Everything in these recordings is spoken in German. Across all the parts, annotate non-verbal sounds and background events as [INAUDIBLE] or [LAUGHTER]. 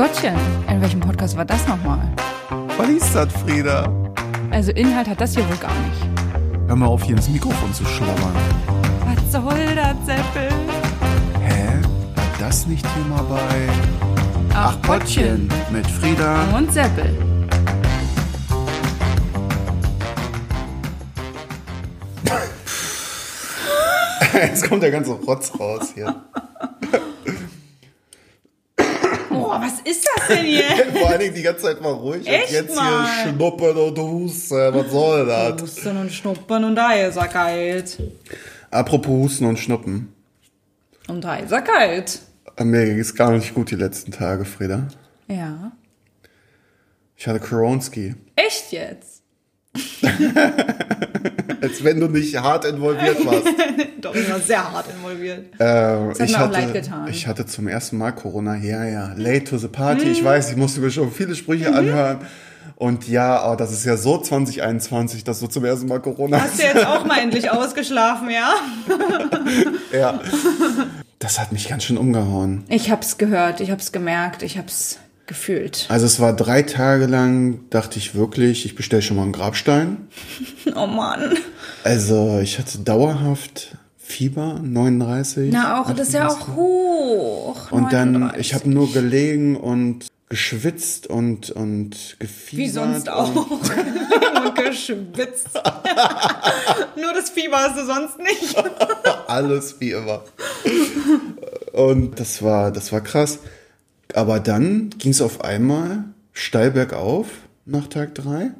Gottchen, in welchem Podcast war das nochmal? Was ist das, Frieda? Also Inhalt hat das hier wohl gar nicht. Hör mal auf, hier ins Mikrofon zu schlabbern. Was soll das, Seppel? Hä? War das nicht hier mal bei... Ach, Pottchen mit Frieda. Und Seppel. [LAUGHS] Jetzt kommt der ganze Rotz raus hier. Oh, was ist das denn hier? [LAUGHS] Vor allen Dingen die ganze Zeit mal ruhig. Echt und jetzt mal? hier schnuppern und husten. Was soll [LAUGHS] das? Husten und Schnuppern und Eisakalt. Apropos Husten und Schnuppen. Und Eisakalt. Mir ging es gar nicht gut die letzten Tage, Frieda. Ja. Ich hatte Koronski. Echt jetzt? [LAUGHS] Als wenn du nicht hart involviert warst. Doch, ich war sehr hart involviert. Äh, hat ich, mir auch hatte, leid getan. ich hatte zum ersten Mal Corona. Ja, ja. Late to the party. Ich weiß, ich musste mir schon viele Sprüche anhören. Und ja, aber das ist ja so 2021, dass du zum ersten Mal Corona Hast du jetzt auch mal endlich ausgeschlafen, ja? [LAUGHS] Ja. Das hat mich ganz schön umgehauen. Ich hab's gehört, ich hab's gemerkt, ich hab's gefühlt. Also es war drei Tage lang, dachte ich wirklich, ich bestelle schon mal einen Grabstein. [LAUGHS] Oh Mann. Also ich hatte dauerhaft Fieber, 39. Na, auch, das ist ja auch hoch. Und dann, 39. ich habe nur gelegen und geschwitzt und, und gefiebert. Wie sonst Und, auch. [LAUGHS] Und geschwitzt. [LAUGHS] Nur das Fieber hast du sonst nicht. [LAUGHS] alles wie immer. Und das war, das war krass. Aber dann ging es auf einmal steil bergauf nach Tag drei.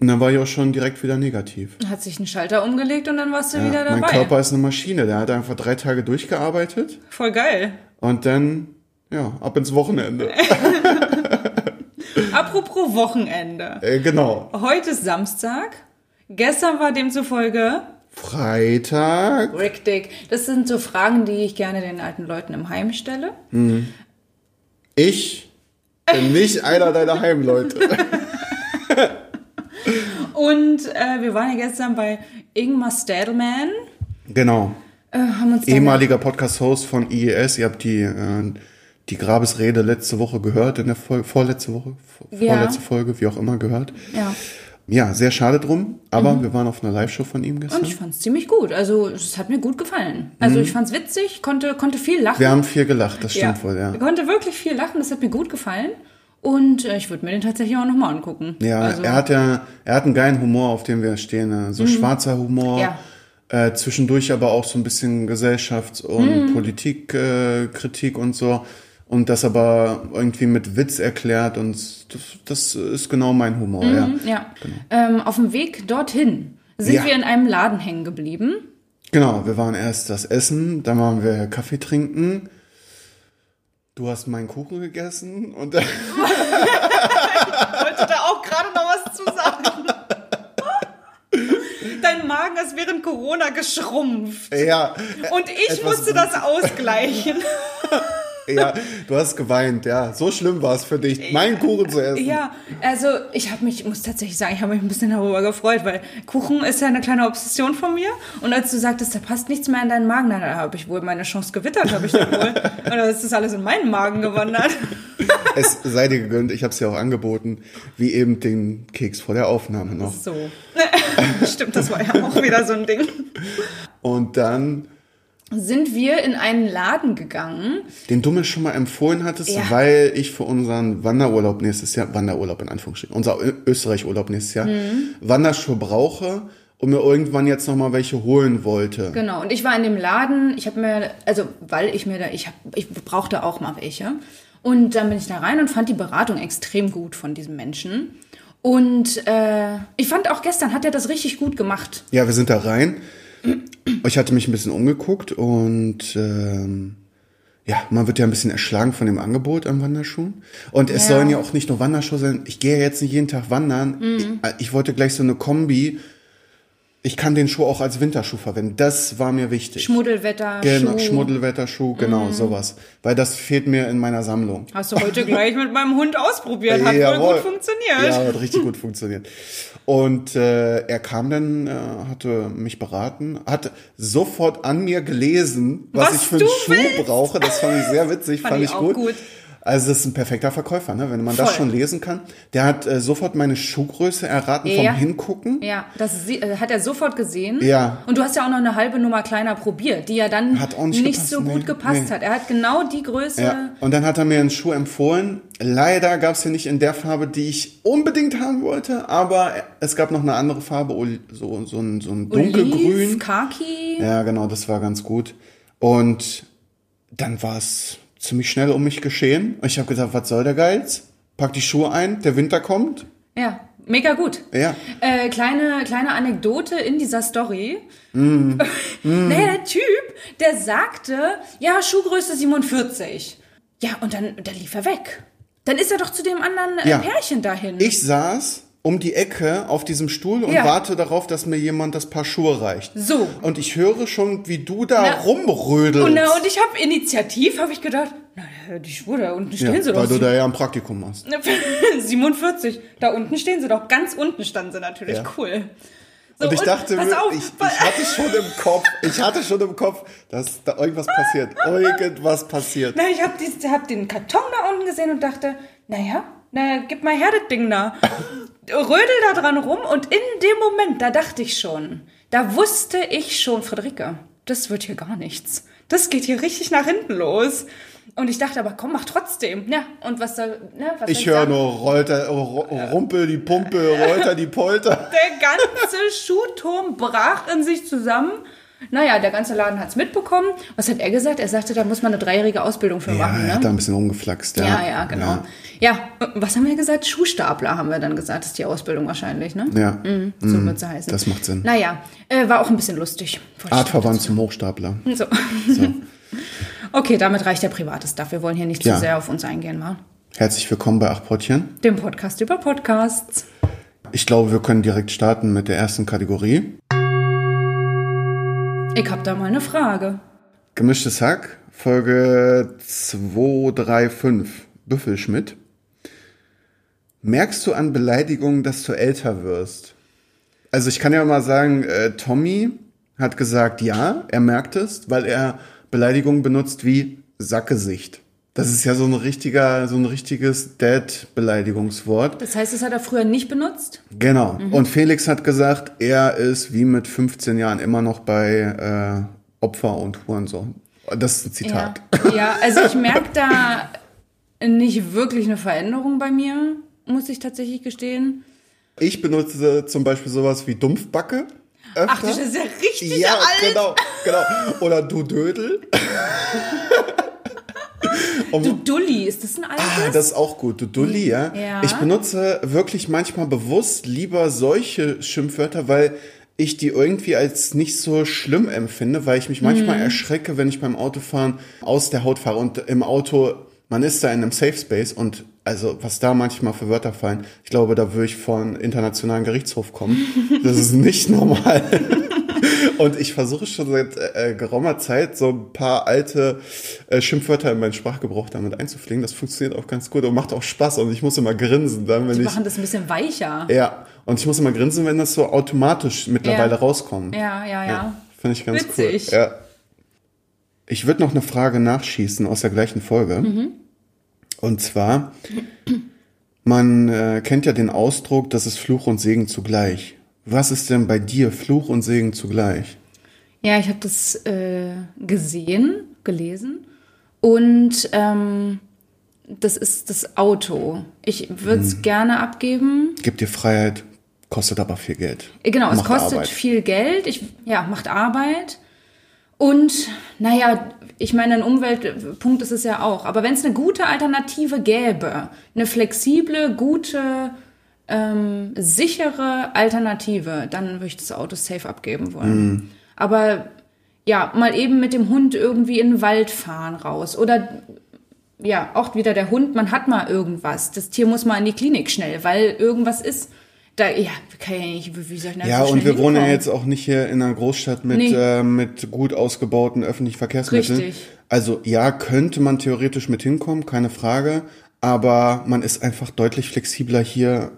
Und dann war ich auch schon direkt wieder negativ. Hat sich ein Schalter umgelegt und dann warst du Ja, wieder mein dabei. Körper ist eine Maschine. Der hat einfach drei Tage durchgearbeitet Voll geil. und dann, ja, ab ins Wochenende. [LAUGHS] Apropos Wochenende. äh, genau. Heute ist Samstag. Gestern war demzufolge Freitag. richtig. Das sind so Fragen, die ich gerne den alten Leuten im Heim stelle. Ich bin nicht einer deiner Heimleute. [LAUGHS] Und äh, wir waren ja gestern bei Ingmar Stadelman. Genau. Äh, haben uns dann Ehemaliger Podcast-Host von IES. Ihr habt die, äh, die Grabesrede letzte Woche gehört, in der Folge, vorletzte Woche, vor- Ja. vorletzte Folge, wie auch immer gehört. ja. Ja, sehr schade drum, aber wir waren auf einer Live-Show von ihm gestern. Und ich fand's ziemlich gut. Also es hat mir gut gefallen. Also ich fand's witzig, konnte, konnte viel lachen. wir haben viel gelacht, das stimmt wohl, ja. Ich konnte wirklich viel lachen, das hat mir gut gefallen. Und äh, ich würde mir den tatsächlich auch nochmal angucken. Ja, also, er hat ja, er hat einen geilen Humor, auf dem wir stehen. äh, So schwarzer Humor. Mhm. Ja. Äh, zwischendurch aber auch so ein bisschen Gesellschafts- und Mhm. Politikkritik äh, und so. Und das aber irgendwie mit Witz erklärt und das, das ist genau mein Humor, ja. Ja. Ähm, auf dem Weg dorthin sind Ja. wir in einem Laden hängen geblieben. Genau, wir waren erst das Essen, dann waren wir Kaffee trinken. Du hast meinen Kuchen gegessen und dann, [LAUGHS] wollte da auch gerade noch was zu sagen. Dein Magen ist während Corona geschrumpft. ja, Und ich musste das ausgleichen. [LAUGHS] ja, du hast geweint, ja. So schlimm war es für dich, meinen Kuchen zu essen. Ja, also ich habe mich, ich muss tatsächlich sagen, ich habe mich ein bisschen darüber gefreut, weil Kuchen ist ja eine kleine Obsession von mir. Und als du sagtest, da passt nichts mehr in deinen Magen, dann habe ich wohl meine Chance gewittert, habe ich dann wohl. Und dann ist das alles in meinen Magen gewandert. Es sei dir gegönnt, ich habe es ja auch angeboten, wie eben den Keks vor der Aufnahme noch. So. [LAUGHS] Stimmt, das war ja auch wieder so ein Ding. Und dann, Sind wir in einen Laden gegangen. den du mir schon mal empfohlen hattest, Ja. weil ich für unseren Wanderurlaub nächstes Jahr, Wanderurlaub in Anführungsstrichen, unser Österreich-Urlaub nächstes Jahr, Mhm. Wanderschuhe brauche und mir irgendwann jetzt noch mal welche holen wollte. Genau, und ich war in dem Laden, ich habe mir, also weil ich mir da, ich, hab, ich brauchte auch mal welche. Und dann bin ich da rein und fand die Beratung extrem gut von diesem Menschen. Und äh, ich fand auch gestern hat er das richtig gut gemacht. Ja, wir sind da rein. Ich hatte mich ein bisschen umgeguckt und ähm, ja, man wird ja ein bisschen erschlagen von dem Angebot an Wanderschuhen. Und es Ja. sollen ja auch nicht nur Wanderschuhe sein. Ich gehe ja jetzt nicht jeden Tag wandern. Ich, ich wollte gleich so eine Kombi. Ich kann den Schuh auch als Winterschuh verwenden. Das war mir wichtig. Schmuddelwetter, Genau, Schuh. Schmuddelwetterschuh, genau, sowas. Weil das fehlt mir in meiner Sammlung. Hast du heute gleich mit meinem Hund ausprobiert. Hat Jawohl. wohl gut funktioniert. Ja, hat richtig gut funktioniert. Und äh, er kam dann, äh, hatte mich beraten, hat sofort an mir gelesen, was, Was ich für einen Schuh willst. brauche. Das fand ich sehr witzig, [LAUGHS] fand, Fand ich ich auch gut. gut. Also das ist ein perfekter Verkäufer, ne? wenn man das Voll. schon lesen kann. Der hat äh, sofort meine Schuhgröße erraten vom Ja. Hingucken. Ja, das äh, hat er sofort gesehen. Ja. Und du hast ja auch noch eine halbe Nummer kleiner probiert, die ja dann nicht gepasst, so nee, gut gepasst nee. hat. Er hat genau die Größe. Ja. Und dann hat er mir einen Schuh empfohlen. Leider gab es den nicht in der Farbe, die ich unbedingt haben wollte, aber es gab noch eine andere Farbe, so, so ein, so ein dunkelgrün. Oliv, Khaki. Ja, genau, das war ganz gut. Und dann war es ziemlich schnell um mich geschehen. Ich habe gedacht, was soll der Geiz? Pack die Schuhe ein, der Winter kommt. Ja, mega gut. Ja. Äh, kleine, kleine Anekdote in dieser Story. Mm. [LAUGHS] naja, der Typ, der sagte, ja, Schuhgröße 47. Ja, und dann, dann lief er weg. Dann ist er doch zu dem anderen äh, Ja. Pärchen dahin. Ich saß um die Ecke auf diesem Stuhl und Ja. warte darauf, dass mir jemand das Paar Schuhe reicht. So. Und ich höre schon, wie du da Na, rumrödelst. und, na, und ich habe initiativ, habe ich gedacht, na, die Schuhe da unten stehen ja, sie doch. weil du da ja ein Praktikum machst. 47. [LAUGHS] Da unten stehen sie doch. Ganz unten standen sie natürlich. Ja. Cool. So, und ich dachte, pass auf, ich, ich hatte schon im Kopf, ich hatte schon im Kopf, dass da irgendwas passiert. [LAUGHS] Irgendwas passiert. Na, ich habe hab den Karton da unten gesehen und dachte, naja, na, gib mal her das Ding da. Rödel da dran rum und in dem Moment, da dachte ich schon, da wusste ich schon, Friederike, das wird hier gar nichts. Das geht hier richtig nach hinten los. Und ich dachte aber, komm, mach trotzdem. Ja, und was soll, ne, was Ich höre nur Rolter, ru- Rumpel, die Pumpe, Rolter, die Polter. Der ganze Schuhturm brach in sich zusammen. Naja, der ganze Laden hat's mitbekommen. Was hat er gesagt? Er sagte, da muss man eine dreijährige Ausbildung für Ja, machen. er Ne? hat da ein bisschen rumgeflaxt. Ja, Ja, ja, genau. Ja. was haben wir gesagt? Schuhstapler haben wir dann gesagt, ist die Ausbildung wahrscheinlich, ne? Ja, Mhm, so wird sie heißen. das macht Sinn. Naja, äh, war auch ein bisschen lustig. Artverwandt zum Hochstapler. So. [LAUGHS] okay, damit reicht der private Stuff. Wir wollen hier nicht Ja. zu sehr auf uns eingehen, mal. Herzlich willkommen bei Achpottchen. Dem Podcast über Podcasts. Ich glaube, wir können direkt starten mit der ersten Kategorie. Ich hab da mal eine Frage. Gemischtes Hack, Folge 235, Büffelschmidt. Merkst du an Beleidigungen, dass du älter wirst? Also ich kann ja mal sagen, äh, Tommy hat gesagt, ja, er merkt es, weil er Beleidigungen benutzt wie Sackgesicht. Das ist ja so ein richtiger, so ein richtiges Dad-Beleidigungswort. Das heißt, das hat er früher nicht benutzt? Genau. Und Felix hat gesagt, er ist wie mit 15 Jahren immer noch bei äh, Opfer und Hurensohn. Das ist ein Zitat. Ja, ja also ich merke da nicht wirklich eine Veränderung bei mir, muss ich tatsächlich gestehen. Ich benutze zum Beispiel sowas wie Dumpfbacke. Öfter. Ach, das ist ja richtig ja, alt. genau, genau. Oder du Dödel. [LAUGHS] Du Dulli, ist das ein altes? Ah, das ist auch gut. Du Dulli, ja. Ja. Ich benutze wirklich manchmal bewusst lieber solche Schimpfwörter, weil ich die irgendwie als nicht so schlimm empfinde, weil ich mich manchmal Mhm. erschrecke, wenn ich beim Autofahren aus der Haut fahre und im Auto, man ist da in einem Safe Space und also was da manchmal für Wörter fallen, ich glaube, da würde ich vor einen internationalen Gerichtshof kommen. Das ist nicht [LAUGHS] normal. Und ich versuche schon seit äh, geraumer Zeit so ein paar alte äh, Schimpfwörter in meinen Sprachgebrauch damit einzupflegen. Das funktioniert auch ganz gut und macht auch Spaß. Und ich muss immer grinsen, dann, wenn Die ich. machen das ein bisschen weicher. Ja, und ich muss immer grinsen, wenn das so automatisch mittlerweile Ja. rauskommt. Ja, ja, ja. Finde ich ganz Witzig. cool. Ja. Ich würde noch eine Frage nachschießen aus der gleichen Folge. Und zwar, [CLEARS THROAT] man äh, kennt ja den Ausdruck, das ist Fluch und Segen zugleich. Was ist denn bei dir Fluch und Segen zugleich? Ja, ich habe das äh, gesehen, gelesen. Und ähm, das ist das Auto. Ich würde Mhm. es gerne abgeben. Gibt dir Freiheit, kostet aber viel Geld. Äh, Genau, es Macht kostet Arbeit. viel Geld. Ich, ja, macht Arbeit. Und naja, ich meine, ein Umweltpunkt ist es ja auch. Aber wenn es eine gute Alternative gäbe, eine flexible, gute, ähm, sichere Alternative, dann würde ich das Auto safe abgeben wollen. Mhm. Aber ja, mal eben mit dem Hund irgendwie in den Wald fahren raus. Oder ja, auch wieder der Hund, man hat mal irgendwas. Das Tier muss mal in die Klinik schnell, weil irgendwas ist. Da, ja, kann ja nicht, wie soll ich denn Ja, so und wir wohnen ja hinkommen? jetzt auch nicht hier in einer Großstadt mit, Nee. äh, mit gut ausgebauten öffentlichen Verkehrsmitteln. Richtig. Also ja, könnte man theoretisch mit hinkommen, keine Frage. Aber man ist einfach deutlich flexibler hier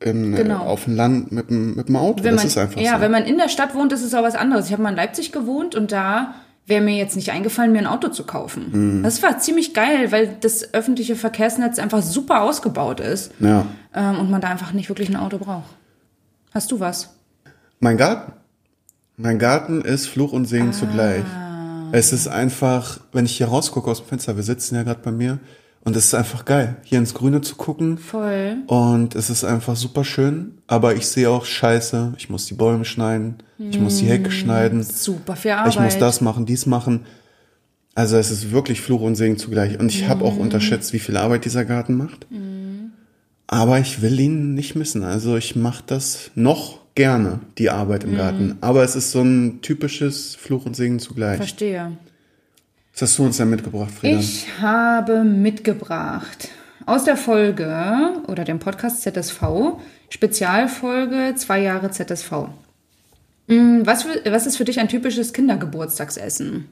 in, Genau. äh, auf dem Land mit, dem- mit dem Auto. wenn das man, ist einfach ja, so. wenn man in der Stadt wohnt, ist es auch was anderes. Ich habe mal in Leipzig gewohnt und da wäre mir jetzt nicht eingefallen, mir ein Auto zu kaufen. Das war ziemlich geil, weil das öffentliche Verkehrsnetz einfach super ausgebaut ist Ja. ähm, und man da einfach nicht wirklich ein Auto braucht. Hast du was? Mein Garten. Mein Garten ist Fluch und Segen zugleich. Es ist einfach, wenn ich hier rausgucke aus dem Fenster, wir sitzen ja gerade bei mir, und es ist einfach geil, hier ins Grüne zu gucken. Voll. Und es ist einfach super schön, aber ich sehe auch Scheiße, ich muss die Bäume schneiden, ich muss die Hecke schneiden, Super viel Arbeit. ich muss das machen, dies machen. Also es ist wirklich Fluch und Segen zugleich. Und ich habe auch unterschätzt, wie viel Arbeit dieser Garten macht. Aber ich will ihn nicht missen. Also ich mache das noch gerne, die Arbeit im Garten. Aber es ist so ein typisches Fluch und Segen zugleich. Verstehe. Was hast du uns denn mitgebracht, Frieda? Ich habe mitgebracht aus der Folge oder dem Podcast ZSV, Spezialfolge zwei Jahre ZSV. Mm, Was, was ist für dich ein typisches Kindergeburtstagsessen?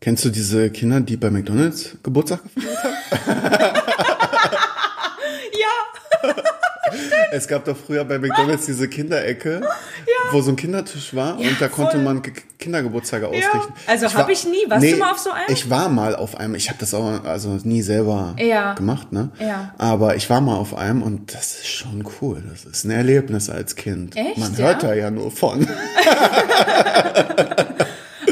Kennst du diese Kinder, die bei McDonalds Geburtstag gefeiert haben? [LAUGHS] Ja. [LAUGHS] Es gab doch früher bei McDonalds diese Kinderecke, wo so ein Kindertisch war und da konnte voll. man Ge- Kindergeburtstage ausrichten. Also war- hab ich nie. Warst du mal auf so einem? Ich war mal auf einem. Ich habe das auch also nie selber Ja. gemacht, ne? Ja. Aber ich war mal auf einem und das ist schon cool. Das ist ein Erlebnis als Kind. Echt, Man ja? hört da ja nur von. [LAUGHS] [LAUGHS]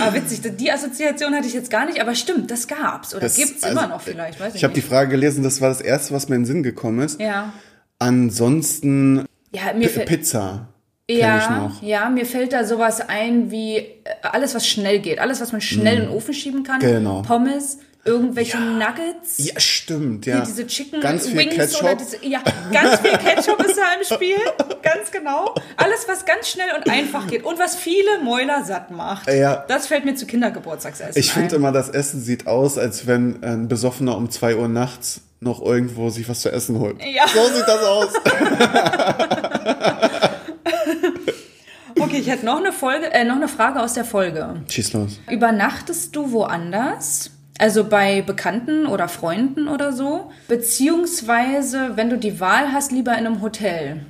Ah, witzig, die Assoziation hatte ich jetzt gar nicht, aber stimmt, das gab's. Oder Das- gibt's also, immer noch vielleicht, weiß ich, Ich habe die. Frage gelesen, das war das erste, was mir in den Sinn gekommen ist. Ja. Ansonsten Ja. Pizza Ja, ja, mir fällt da sowas ein wie äh, alles, was schnell geht, alles, was man schnell in den Ofen schieben kann. Mm. Genau. Pommes, irgendwelche Nuggets. Ja, stimmt, ja. Hier diese Chicken Ganz viel Wings Ketchup. oder diese, ja, ganz viel [LAUGHS] Ketchup ist da im Spiel, ganz genau. Alles, was ganz schnell und einfach geht und was viele Mäuler satt macht. Ja. Das fällt mir zu Kindergeburtstagsessen Ich finde immer, das Essen sieht aus, als wenn ein Besoffener um zwei Uhr nachts noch irgendwo sich was zu essen holt. Ja. So sieht das aus. [LAUGHS] Okay, ich hätte noch eine Folge, äh, noch eine Frage aus der Folge. Schieß los. Übernachtest du woanders? Also bei Bekannten oder Freunden oder so? Beziehungsweise, wenn du die Wahl hast, lieber in einem Hotel?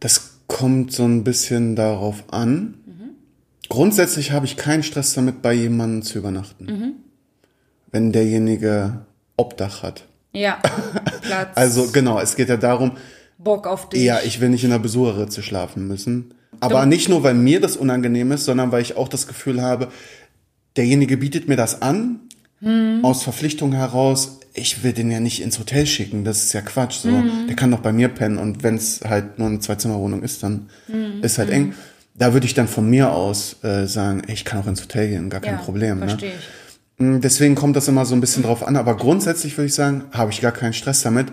Das kommt so ein bisschen darauf an. Grundsätzlich habe ich keinen Stress damit, bei jemandem zu übernachten. Wenn derjenige Obdach hat. Ja, [LAUGHS] Platz, Also genau, es geht ja darum, Bock auf dich. ja, ich will nicht in der Besucherritze schlafen müssen. Aber nicht nur, weil mir das unangenehm ist, sondern weil ich auch das Gefühl habe, derjenige bietet mir das an, aus Verpflichtung heraus, ich will den ja nicht ins Hotel schicken, das ist ja Quatsch. So. Der kann doch bei mir pennen und wenn es halt nur eine Zwei-Zimmer-Wohnung ist, dann ist halt eng. Da würde ich dann von mir aus äh, sagen, ey, ich kann auch ins Hotel gehen, gar kein ja, Problem. Ne? Verstehe ich. Mm, Deswegen kommt das immer so ein bisschen drauf an, aber grundsätzlich würde ich sagen, habe ich gar keinen Stress damit,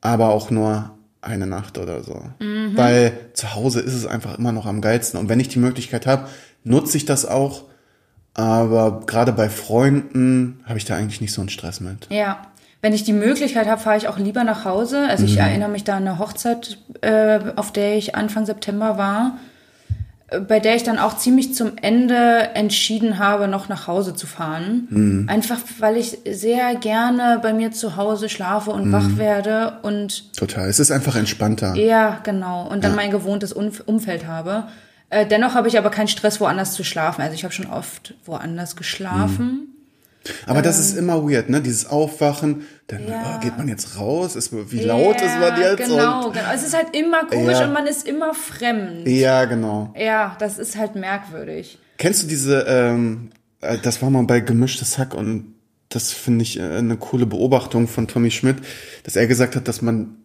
aber auch nur eine Nacht oder so. Weil zu Hause ist es einfach immer noch am geilsten. Und wenn ich die Möglichkeit habe, nutze ich das auch. Aber gerade bei Freunden habe ich da eigentlich nicht so einen Stress mit. Ja. Wenn ich die Möglichkeit habe, fahre ich auch lieber nach Hause. Also Mhm. ich erinnere mich da an eine Hochzeit, äh, auf der ich Anfang September war, bei der ich dann auch ziemlich zum Ende entschieden habe, noch nach Hause zu fahren. Mhm. Einfach weil ich sehr gerne bei mir zu Hause schlafe und Mhm. wach werde und Total. Es ist einfach entspannter. ja, genau. Und dann mein gewohntes Umf- Umfeld habe. Äh, dennoch habe ich aber keinen Stress, woanders zu schlafen. Also ich habe schon oft woanders geschlafen. Aber das ist immer weird, ne? Dieses Aufwachen, dann Ja. oh, geht man jetzt raus? Ist, wie laut ist man jetzt? Genau, genau. Es ist halt immer komisch Ja. und man ist immer fremd. ja, genau. Ja, das ist halt merkwürdig. Kennst du diese, ähm, äh, das war mal bei Gemischtes Hack und das finde ich äh, eine coole Beobachtung von Tommy Schmidt, dass er gesagt hat, dass man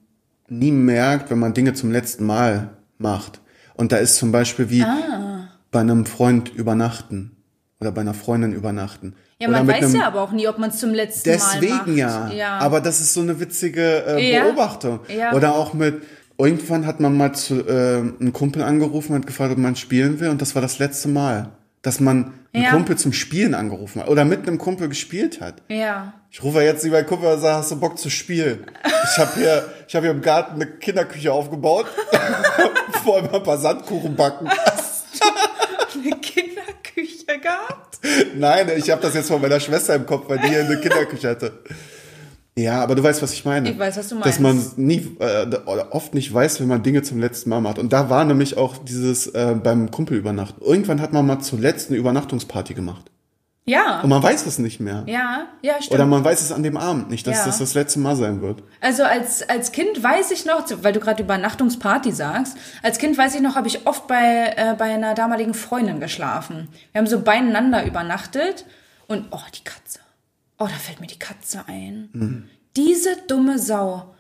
nie merkt, wenn man Dinge zum letzten Mal macht. Und da ist zum Beispiel wie Ah. bei einem Freund übernachten oder bei einer Freundin übernachten. Ja, man weiß ja aber auch nie, ob man es zum letzten Mal macht. Deswegen ja. ja. Aber das ist so eine witzige äh, Ja. Beobachtung. Ja. Oder auch mit, irgendwann hat man mal zu, äh, einen Kumpel angerufen und hat gefragt, ob man spielen will. Und das war das letzte Mal, dass man einen Ja. Kumpel zum Spielen angerufen hat. Oder mit einem Kumpel gespielt hat. ja. Ich rufe jetzt lieber Kumpel und sage, hast du Bock zu spielen? Ich habe hier, ich habe hier im Garten eine Kinderküche aufgebaut. [LAUGHS] Vorher mal ein paar Sandkuchen backen. [LAUGHS] Eine Kinderküche gehabt? Nein, ich habe das jetzt von meiner Schwester im Kopf, weil die hier eine Kinderküche hatte. Ja, aber du weißt, was ich meine. Ich weiß, was du Dass man meinst. nie, äh, oft nicht weiß, wenn man Dinge zum letzten Mal macht. Und da war nämlich auch dieses äh, beim Kumpel übernachten. Irgendwann hat man mal zuletzt eine Übernachtungsparty gemacht. Ja. Und man weiß es nicht mehr. Ja, ja, stimmt. Oder man weiß es an dem Abend nicht, dass Ja. das das letzte Mal sein wird. Also als, als Kind weiß ich noch, weil du gerade Übernachtungsparty sagst, als Kind weiß ich noch, habe ich oft bei, äh, bei einer damaligen Freundin geschlafen. Wir haben so beieinander übernachtet und, oh, die Katze. Oh, da fällt mir die Katze ein. Diese dumme Sau.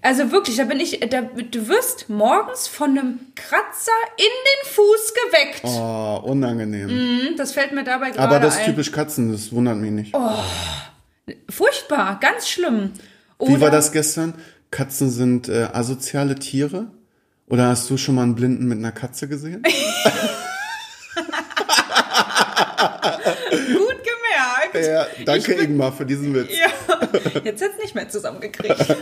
Also wirklich, da bin ich, da, du wirst morgens von einem Kratzer in den Fuß geweckt. Oh, unangenehm. Hm, Das fällt mir dabei gerade Aber das ist ein. typisch Katzen, das wundert mich nicht. Furchtbar, ganz schlimm. Wie war Oder- das gestern? Katzen sind äh, asoziale Tiere? Oder hast du schon mal einen Blinden mit einer Katze gesehen? [LAUGHS] Gut gemerkt. Ja, danke bin- Ingmar für diesen Witz. Ja, jetzt hätt's nicht mehr zusammengekriegt. [LAUGHS]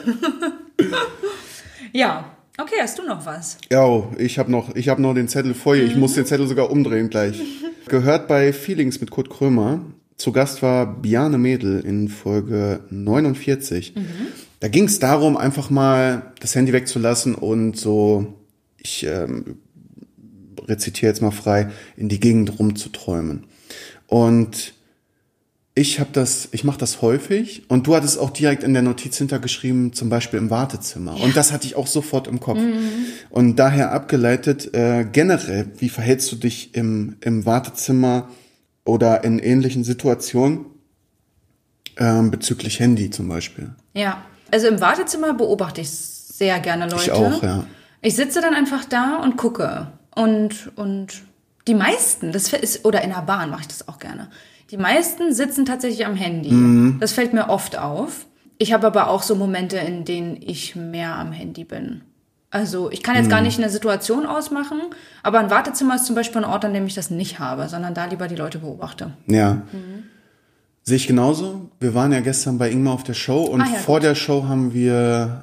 ja, okay, hast du noch was? Ja, ich habe noch, ich hab noch den Zettel vor hier. Ich muss den Zettel sogar umdrehen gleich. [LAUGHS] Gehört bei Feelings mit Kurt Krömer. Zu Gast war Biane Mädel in Folge 49. Da ging es darum, einfach mal das Handy wegzulassen und so, ich ähm, rezitiere jetzt mal frei, in die Gegend rumzuträumen. Und ich habe das, ich mache das häufig und du hattest auch direkt in der Notiz hintergeschrieben, zum Beispiel im Wartezimmer. Und das hatte ich auch sofort im Kopf. Und daher abgeleitet, äh, generell, wie verhältst du dich im, im Wartezimmer oder in ähnlichen Situationen ähm, bezüglich Handy zum Beispiel? Ja, also im Wartezimmer beobachte ich sehr gerne Leute. Ich auch, ja. Ich sitze dann einfach da und gucke. Und, und die meisten, das ist, oder in der Bahn mache ich das auch gerne. Die meisten sitzen tatsächlich am Handy. Mhm. Das fällt mir oft auf. Ich habe aber auch so Momente, in denen ich mehr am Handy bin. Also ich kann jetzt Mhm. gar nicht eine Situation ausmachen, aber ein Wartezimmer ist zum Beispiel ein Ort, an dem ich das nicht habe, sondern da lieber die Leute beobachte. Ja. Sehe ich genauso. Wir waren ja gestern bei Ingmar auf der Show und Ah ja, vor der Show haben wir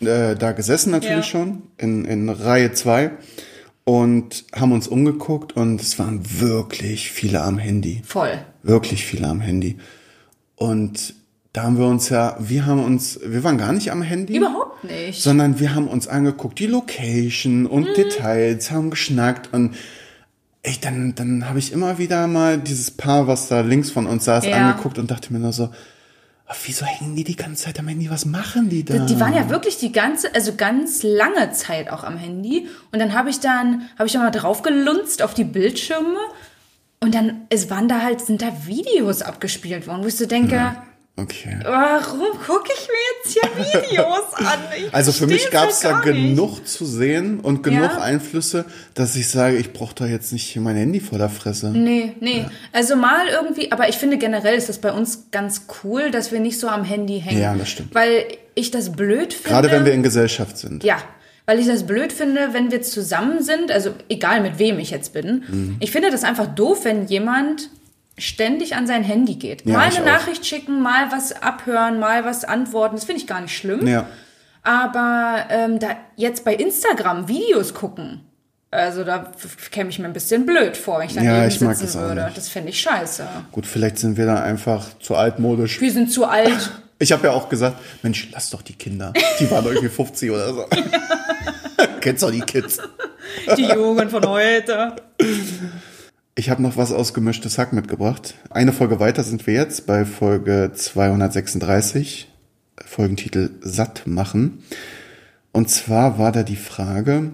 äh, da gesessen natürlich Ja. schon, in, in Reihe zwei und haben uns umgeguckt und es waren wirklich viele am Handy. Voll. Wirklich viele am Handy. Und da haben wir uns ja, wir haben uns, wir waren gar nicht am Handy. Überhaupt nicht. Sondern wir haben uns angeguckt, die Location und Mhm. Details, haben geschnackt und ich, dann, dann habe ich immer wieder mal dieses Paar, was da links von uns saß, Ja. angeguckt und dachte mir nur so, "Ah, wieso hängen die die ganze Zeit am Handy? Was machen die da? Die waren ja wirklich die ganze, also ganz lange Zeit auch am Handy. Und dann habe ich dann, habe ich dann mal drauf gelunzt auf die Bildschirme. Und dann, es waren da halt, sind da Videos abgespielt worden, wo ich so denke, Okay. warum gucke ich mir jetzt hier Videos [LAUGHS] an? Ich Also für mich gab es da nicht. genug zu sehen und genug Ja. Einflüsse, dass ich sage, ich brauche da jetzt nicht mein Handy vor der Fresse. Nee, nee. Also mal irgendwie, aber ich finde generell ist das bei uns ganz cool, dass wir nicht so am Handy hängen. Ja, das stimmt. Weil ich das blöd finde. Gerade wenn wir in Gesellschaft sind. Ja, weil ich das blöd finde, wenn wir zusammen sind, also egal mit wem ich jetzt bin. Mhm. Ich finde das einfach doof, wenn jemand ständig an sein Handy geht. Ja, mal eine auch. Nachricht schicken, mal was abhören, mal was antworten. Das finde ich gar nicht schlimm. Ja. Aber ähm, da jetzt bei Instagram Videos gucken, also da käme ich mir ein bisschen blöd vor, wenn ich daneben Ja, ich mag sitzen das auch würde. nicht. Das fände ich scheiße. Gut, vielleicht sind wir da einfach zu altmodisch. Wir sind zu alt. [LAUGHS] Ich habe ja auch gesagt, Mensch, lass doch die Kinder. Die waren irgendwie 50 oder so. [LAUGHS] Kennst doch die Kids. Die Jugend von heute. Ich habe noch was aus gemischtes Hack mitgebracht. Eine Folge weiter sind wir jetzt bei Folge 236, Folgentitel Satt machen. Und zwar war da die Frage,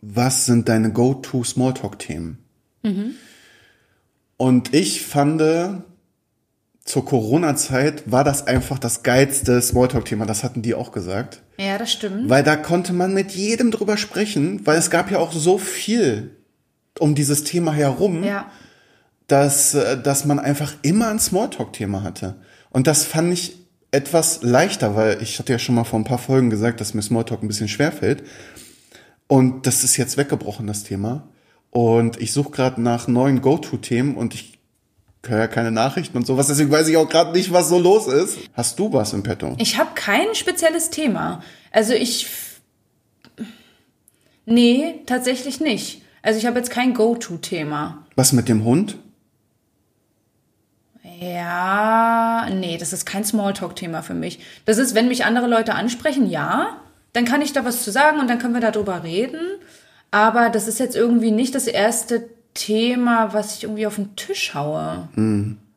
was sind deine Go-To Smalltalk-Themen? Und ich fand, zur Corona-Zeit war das einfach das geilste Smalltalk-Thema. Das hatten die auch gesagt. Ja, das stimmt. Weil da konnte man mit jedem drüber sprechen, weil es gab ja auch so viel um dieses Thema herum, Ja. dass, äh, dass man einfach immer ein Smalltalk-Thema hatte. Und das fand ich etwas leichter, weil ich hatte ja schon mal vor ein paar Folgen gesagt, dass mir Smalltalk ein bisschen schwerfällt. Und das ist jetzt weggebrochen, das Thema. Und ich suche gerade nach neuen Go-To-Themen und ich höre ja keine Nachrichten und sowas, deswegen weiß ich auch gerade nicht, was so los ist. Hast du was im Petto? Ich habe kein spezielles Thema. Also ich. Nee, tatsächlich nicht. Also ich habe jetzt kein Go-To-Thema. Was mit dem Hund? Ja, nee, das ist kein Smalltalk-Thema für mich. Das ist, wenn mich andere Leute ansprechen, ja, dann kann ich da was zu sagen und dann können wir darüber reden. Aber das ist jetzt irgendwie nicht das erste Thema, was ich irgendwie auf den Tisch haue.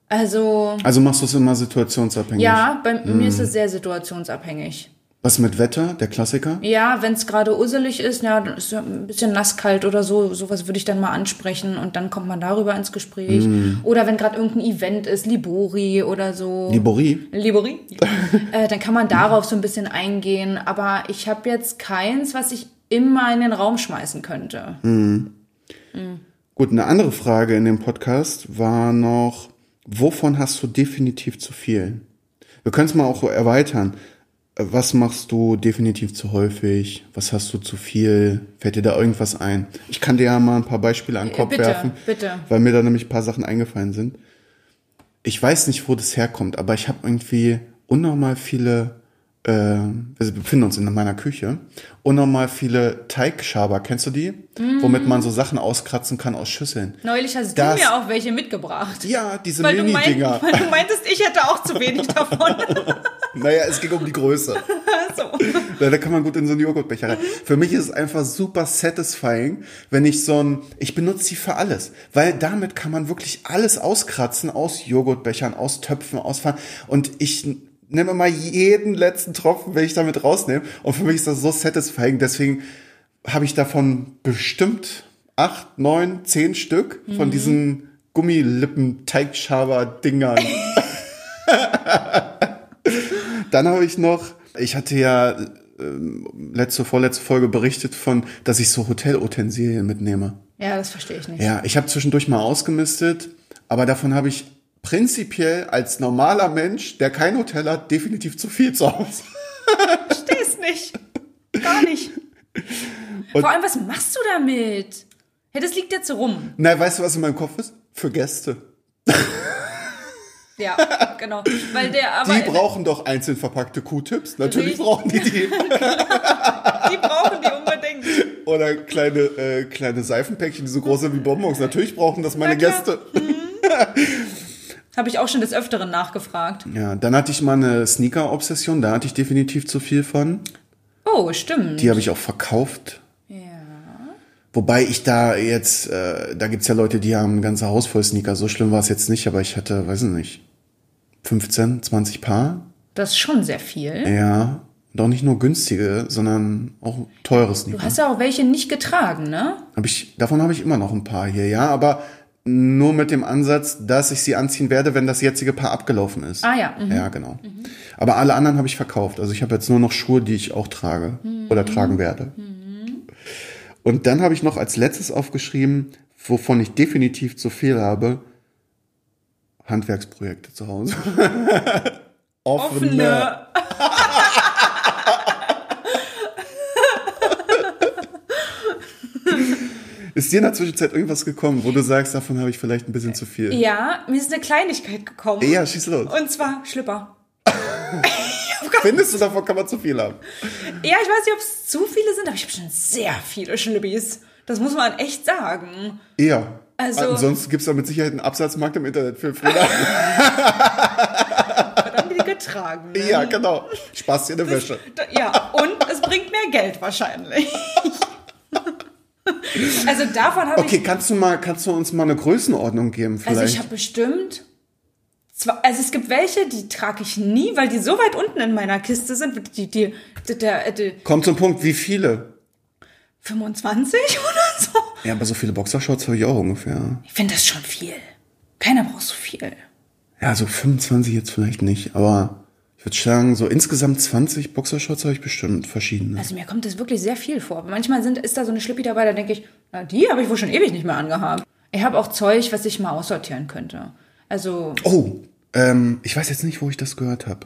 Also, Also machst du es immer situationsabhängig? ja, bei mir ist es sehr situationsabhängig. Was mit Wetter, der Klassiker? Ja, wenn es gerade usselig ist, ja, dann ist ja ein bisschen nasskalt oder so, sowas würde ich dann mal ansprechen und dann kommt man darüber ins Gespräch. Oder wenn gerade irgendein Event ist, Libori oder so. Liborie? Libori. [LAUGHS] äh, dann kann man darauf so ein bisschen eingehen. Aber ich habe jetzt keins, was ich immer in den Raum schmeißen könnte. Gut, eine andere Frage in dem Podcast war noch, wovon hast du definitiv zu viel? Wir können es mal auch erweitern. Was machst du definitiv zu häufig? Was hast du zu viel? Fällt dir da irgendwas ein? Ich kann dir ja mal ein paar Beispiele an den Kopf bitte, werfen, bitte. weil mir da nämlich ein paar Sachen eingefallen sind. Ich weiß nicht, wo das herkommt, aber ich habe irgendwie unnormal viele, äh, wir befinden uns in meiner Küche, unnormal viele Teigschaber. Kennst du die? Womit man so Sachen auskratzen kann aus Schüsseln. Neulich hast Das- du mir auch welche mitgebracht. Ja, diese Mini-Dinger. [LAUGHS] weil du meintest, ich hätte auch zu wenig davon. [LAUGHS] Naja, es ging um die Größe. [LAUGHS] so. Ja, da kann man gut in so einen Joghurtbecher rein. Für mich ist es einfach super satisfying, wenn ich so ein, ich benutze sie für alles, weil damit kann man wirklich alles auskratzen aus Joghurtbechern, aus Töpfen, ausfahren und ich nehme immer jeden letzten Tropfen, wenn ich damit rausnehme und für mich ist das so satisfying, deswegen habe ich davon bestimmt acht, neun, zehn Stück von diesen Gummilippen-Teigschaber-Dingern. [LAUGHS] Dann habe ich noch, ich hatte ja ähm, letzte, vorletzte Folge berichtet von, dass ich so Hotelutensilien mitnehme. Ja, das verstehe ich nicht. Ja, ich habe zwischendurch mal ausgemistet, aber davon habe ich prinzipiell als normaler Mensch, der kein Hotel hat, definitiv zu viel zu Hause. Es nicht. Gar nicht. Vor allem, was machst du damit? Ja, das liegt jetzt so rum. Na, weißt du, was in meinem Kopf ist? Für Gäste. Ja, genau. Weil der aber. Die brauchen doch einzeln verpackte Q-Tips. Natürlich Richtig. brauchen die die. [LAUGHS] die brauchen die unbedingt. Oder kleine, äh, kleine Seifenpäckchen, die so groß sind wie Bonbons. Natürlich brauchen das meine Na klar. [LAUGHS] Habe ich auch schon des Öfteren nachgefragt. Ja, dann hatte ich mal eine Sneaker-Obsession, da hatte ich definitiv zu viel von. Oh, stimmt. Die habe ich auch verkauft. Ja. Wobei ich da jetzt, äh, da gibt's ja Leute, die haben ein ganzes Haus voll Sneaker. So schlimm war es jetzt nicht, aber ich hatte, weiß ich nicht, 15, 20 Paar. Das ist schon sehr viel. Ja, auch nicht nur günstige, sondern auch teure Du Sneaker. hast ja auch welche nicht getragen, ne? Hab ich, davon habe ich immer noch ein paar hier, ja, aber nur mit dem Ansatz, dass ich sie anziehen werde, wenn das jetzige Paar abgelaufen ist. Ah ja. Mhm. Ja, genau. Aber alle anderen habe ich verkauft. Also ich habe jetzt nur noch Schuhe, die ich auch trage oder tragen werde. Und dann habe ich noch als letztes aufgeschrieben, wovon ich definitiv zu viel habe, Handwerksprojekte zu Hause. [LAUGHS] Offene. [LAUGHS] Ist dir in der Zwischenzeit irgendwas gekommen, wo du sagst, davon habe ich vielleicht ein bisschen zu viel? Ja, mir ist eine Kleinigkeit gekommen. Ja, schieß los. Und zwar Schlipper. [LAUGHS] Findest du, davon kann man zu viel haben? Ja, ich weiß nicht, ob es zu viele sind, aber ich habe schon sehr viele Schlippis. Das muss man echt sagen. Ja. Also- Ansonsten gibt es da mit Sicherheit einen Absatzmarkt im Internet für [LAUGHS] die getragen. Ne? ja, genau. Spaß dir in der Wäsche. Ja, und es bringt mehr Geld wahrscheinlich. [LAUGHS] [LAUGHS] Also davon habe Okay, ich. kannst du mal, kannst du uns mal eine Größenordnung geben vielleicht? Also ich habe bestimmt. Zwei, also es gibt welche, die trage ich nie, weil die so weit unten in meiner Kiste sind. Die, die, die, der, die Kommt zum Punkt, wie viele? 25 [LAUGHS] oder so. Ja, aber so viele Boxershorts habe ich auch ungefähr. Ich finde das schon viel. Keiner braucht so viel. Ja, so 25 jetzt vielleicht nicht, aber ich würde sagen, so insgesamt 20 Boxershorts habe ich bestimmt verschiedene. Also mir kommt das wirklich sehr viel vor. Aber manchmal sind, ist da so eine Schlippi dabei, da denke ich, na, die habe ich wohl schon ewig nicht mehr angehabt. Ich habe auch Zeug, was ich mal aussortieren könnte. Also, Oh, ähm, ich weiß jetzt nicht, wo ich das gehört habe.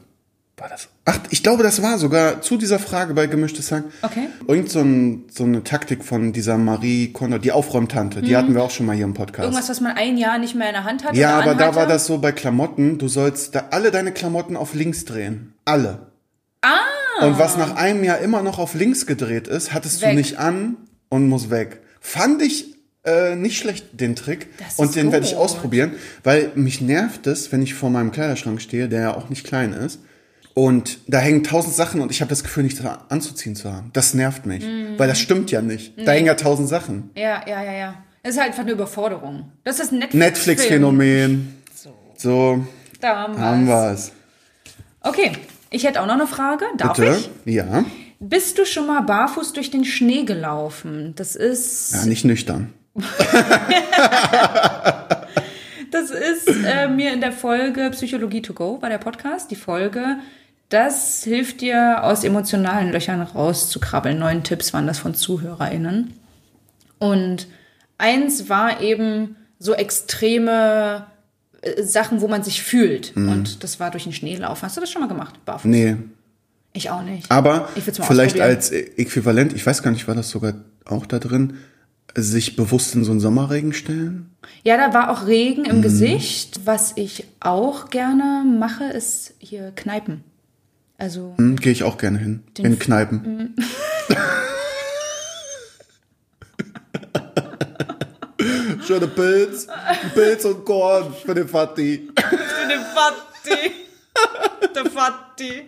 War das? Ach, ich glaube, das war sogar zu dieser Frage bei Gemischtes Hack. Okay. Irgend so, ein, so eine Taktik von dieser Marie Kondo, die Aufräumtante, die hatten wir auch schon mal hier im Podcast. Mhm. irgendwas, was man ein Jahr nicht mehr in der Hand hatte. ja, aber da anhatte. war das so bei Klamotten, du sollst da alle deine Klamotten auf links drehen. Alle. Ah. Und was nach einem Jahr immer noch auf links gedreht ist, hattest du Weg. nicht an und muss weg. Fand ich äh, nicht schlecht, den Trick. Das Und den werde ich ausprobieren, weil mich nervt es, wenn ich vor meinem Kleiderschrank stehe, der ja auch nicht klein ist. Und da hängen tausend Sachen und ich habe das Gefühl, nichts anzuziehen zu haben. Das nervt mich, Mhm. weil das stimmt ja nicht. Da hängen ja tausend Sachen. Ja, ja, ja, ja. Das ist halt einfach eine Überforderung. Das ist ein Netflix Netflix-Phänomen. So, Damals. haben wir's. Okay, ich hätte auch noch eine Frage. Darf Bitte? ich? Ja. Bist du schon mal barfuß durch den Schnee gelaufen? Das ist, Ja, nicht nüchtern. [LAUGHS] das ist äh, mir in der Folge Psychologie to go, war der Podcast, die Folge. Das hilft dir, aus emotionalen Löchern rauszukrabbeln. Neun Tipps waren das von ZuhörerInnen. Und eins war eben so extreme äh, Sachen, wo man sich fühlt. Und das war durch den Schnee laufen. Hast du das schon mal gemacht? Barfuß? Nee. Ich auch nicht. Aber vielleicht als Äquivalent, ich weiß gar nicht, war das sogar auch da drin, sich bewusst in so einen Sommerregen stellen? Ja, da war auch Regen Mhm. im Gesicht. Was ich auch gerne mache, ist hier Kneipen. Also, Hm, Gehe ich auch gerne hin. in Kneipen. Mhm. [LAUGHS] Schöne Pilz, Pilz und Korn für den Fatti. der Fatti. Der Fatti.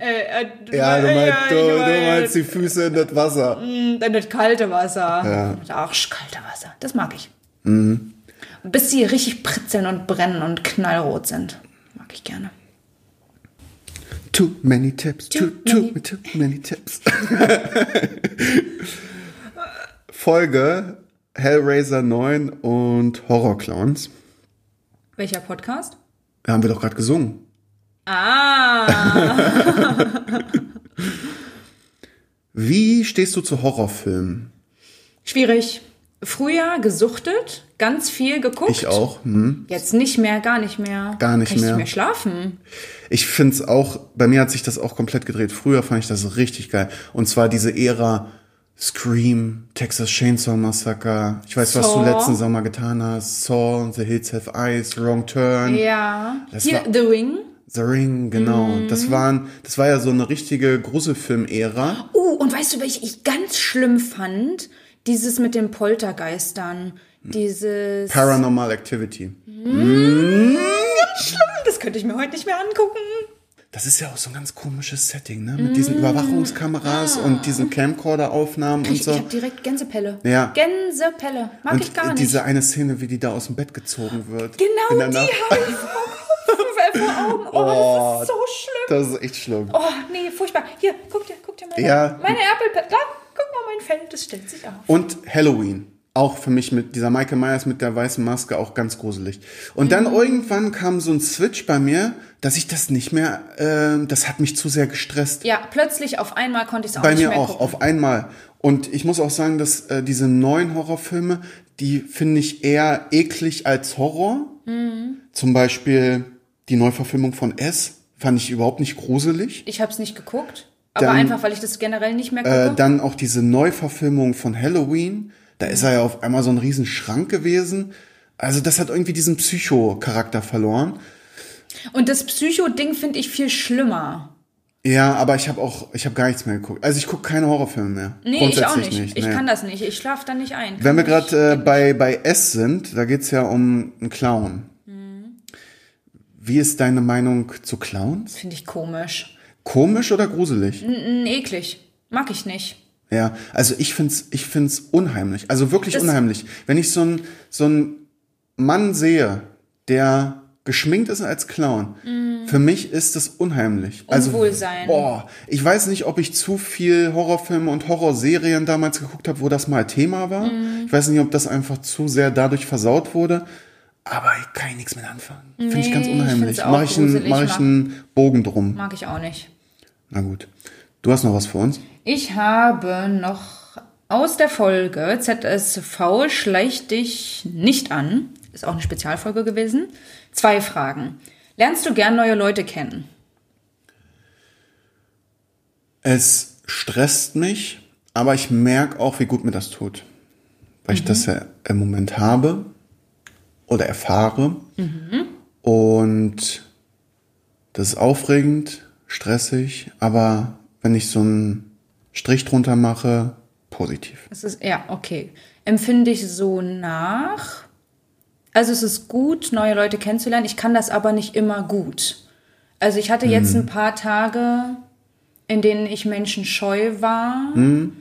äh, äh, Ja, du meinst, ja, du, du mein, meinst die Füße in das Wasser. Dann das kalte Wasser. Ja. Das arschkalte Wasser. Das mag ich. Mhm. Bis sie richtig pritzeln und brennen und knallrot sind. Mag ich gerne. Too many tips, too, Too too, many tips. [LAUGHS] Folge Hellraiser 9 und Horrorclowns. Welcher Podcast? Haben wir doch gerade gesungen. Ah. [LAUGHS] Wie stehst du zu Horrorfilmen? Schwierig. Früher gesuchtet, ganz viel geguckt. Ich auch. Hm. Jetzt nicht mehr, gar nicht mehr. Gar nicht Kann ich mehr. nicht mehr schlafen. Ich finde es auch, bei mir hat sich das auch komplett gedreht. Früher fand ich das richtig geil. Und zwar diese Ära Scream, Texas Chainsaw Massacre. Ich weiß, was du Saw. letzten Sommer getan hast. Saw, The Hills Have Eyes, Wrong Turn. Ja. Das Hier, The Ring. The Ring, genau. Mhm. Das waren, das war ja so eine richtige Gruselfilm-Ära. Oh, und weißt du, welche ich ganz schlimm fand? Dieses mit den Poltergeistern. Dieses. Paranormal Activity. das könnte ich mir heute nicht mehr angucken. Das ist ja auch so ein ganz komisches Setting, ne? Mit diesen Überwachungskameras und diesen Camcorder-Aufnahmen und Mm. So. ich habe direkt Gänsepelle. Ja. Gänsepelle. Mag Und ich gar nicht. diese eine Szene, wie die da aus dem Bett gezogen wird. genau die habe ich vor Augen. Oh, das ist [LAUGHS] so schlimm. Das ist echt schlimm. Oh, nee, furchtbar. Hier, guck dir, guck dir meine, Ja. meine Apple Da, guck mal mein Fell, das stellt sich auf. Und Halloween. Auch für mich mit dieser Michael Myers mit der weißen Maske auch ganz gruselig. Und dann Mhm. irgendwann kam so ein Switch bei mir, dass ich das nicht mehr, äh, das hat mich zu sehr gestresst. Ja, plötzlich auf einmal konnte ich es auch bei nicht mir mehr auch, gucken. auf einmal. Und ich muss auch sagen, dass äh, diese neuen Horrorfilme, die finde ich eher eklig als Horror. Mhm. Zum Beispiel die Neuverfilmung von S fand ich überhaupt nicht gruselig. Ich habe es nicht geguckt, aber Dann- einfach, weil ich das generell nicht mehr gucke. Äh, dann auch diese Neuverfilmung von Halloween. Da ist er ja auf einmal so ein riesen Schrank gewesen. Also das hat irgendwie diesen Psycho-Charakter verloren. Und das Psycho-Ding finde ich viel schlimmer. Ja, aber ich habe auch, ich habe gar nichts mehr geguckt. Also ich gucke keine Horrorfilme mehr. Nee, ich auch Grundsätzlich nicht. Ich nee. kann das nicht. Ich schlafe da nicht ein. Wenn wir gerade äh, bei, bei S sind, da geht's ja um einen Clown. Mhm. Wie ist deine Meinung zu Clowns? Finde ich komisch. Komisch oder gruselig? N eklig. Mag ich nicht. Ja, also ich find's, ich find's unheimlich. Also wirklich Das- unheimlich. Wenn ich so einen so einen Mann sehe, der geschminkt ist als Clown, für mich ist das unheimlich. Also, Unwohlsein. boah, ich weiß nicht, ob ich zu viel Horrorfilme und Horrorserien damals geguckt habe, wo das mal Thema war. Ich weiß nicht, ob das einfach zu sehr dadurch versaut wurde. Aber ich kann ich nichts mit anfangen. Finde ich ganz Nee, ich unheimlich. auch Mach ich, einen, mach ich einen Bogen drum. Mag ich auch nicht. Na gut. Du hast noch was für uns? Ich habe noch aus der Folge ZSV schleicht dich nicht an. Ist auch eine Spezialfolge gewesen. Zwei Fragen. Lernst du gern neue Leute kennen? Es stresst mich, aber ich merke auch, wie gut mir das tut. Weil ich das ja im Moment habe oder erfahre. Und das ist aufregend, stressig, aber wenn ich so einen Strich drunter mache, positiv. Es ist, ja, okay. Empfinde ich so nach. Also es ist gut, neue Leute kennenzulernen. Ich kann das aber nicht immer gut. Also ich hatte jetzt Mhm. ein paar Tage, in denen ich Menschen scheu war. Mhm.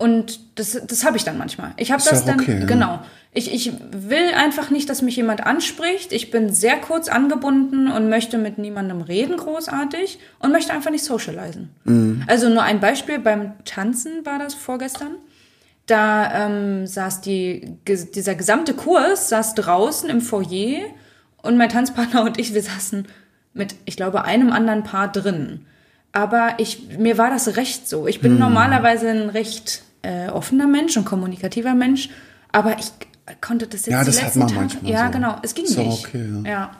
Und das, das habe ich dann manchmal. Ich habe das dann, okay, ja. genau. Ich, ich will einfach nicht, dass mich jemand anspricht. Ich bin sehr kurz angebunden und möchte mit niemandem reden, großartig. Und möchte einfach nicht socialisen. Mhm. Also nur ein Beispiel, beim Tanzen war das vorgestern. Da ähm, saß die, dieser gesamte Kurs saß draußen im Foyer und mein Tanzpartner [LAUGHS] und ich, wir saßen mit, ich glaube, einem anderen Paar drin. Aber ich, mir war das recht so. Ich bin normalerweise ein recht äh, offener Mensch und kommunikativer Mensch, aber ich konnte das jetzt Ja, das hat man Tage. manchmal Ja, so. genau. Es ging auch nicht. okay, ja. ja.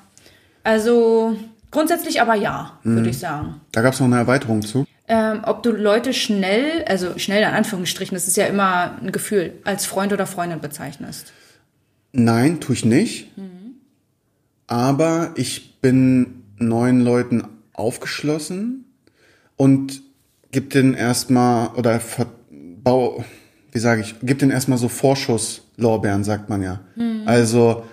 Also grundsätzlich aber ja, Hm. würde ich sagen. Da gab es noch eine Erweiterung zu. Ähm, ob du Leute schnell, also schnell in Anführungsstrichen, das ist ja immer ein Gefühl, als Freund oder Freundin bezeichnest. Nein, tue ich nicht. Aber ich bin neuen Leuten aufgeschlossen und gib denen erstmal, oder verbau, wie sage ich, gib denen erstmal so Vorschusslorbeeren, sagt man ja. Also,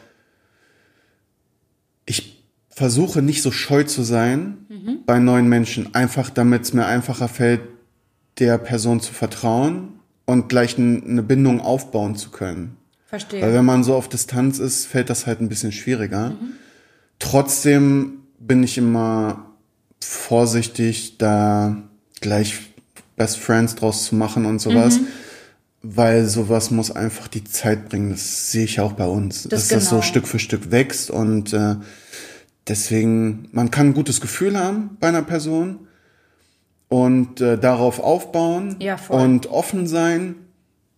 ich versuche nicht so scheu zu sein bei neuen Menschen, einfach damit es mir einfacher fällt, der Person zu vertrauen und gleich eine Bindung aufbauen zu können. Verstehe. Weil wenn man so auf Distanz ist, fällt das halt ein bisschen schwieriger. Trotzdem bin ich immer vorsichtig, da gleich Best Friends draus zu machen und sowas. Weil sowas muss einfach die Zeit bringen. Das sehe ich auch bei uns. dass das so genau. Stück für Stück wächst und äh, deswegen, man kann ein gutes Gefühl haben bei einer Person und äh, darauf aufbauen Ja, und offen sein.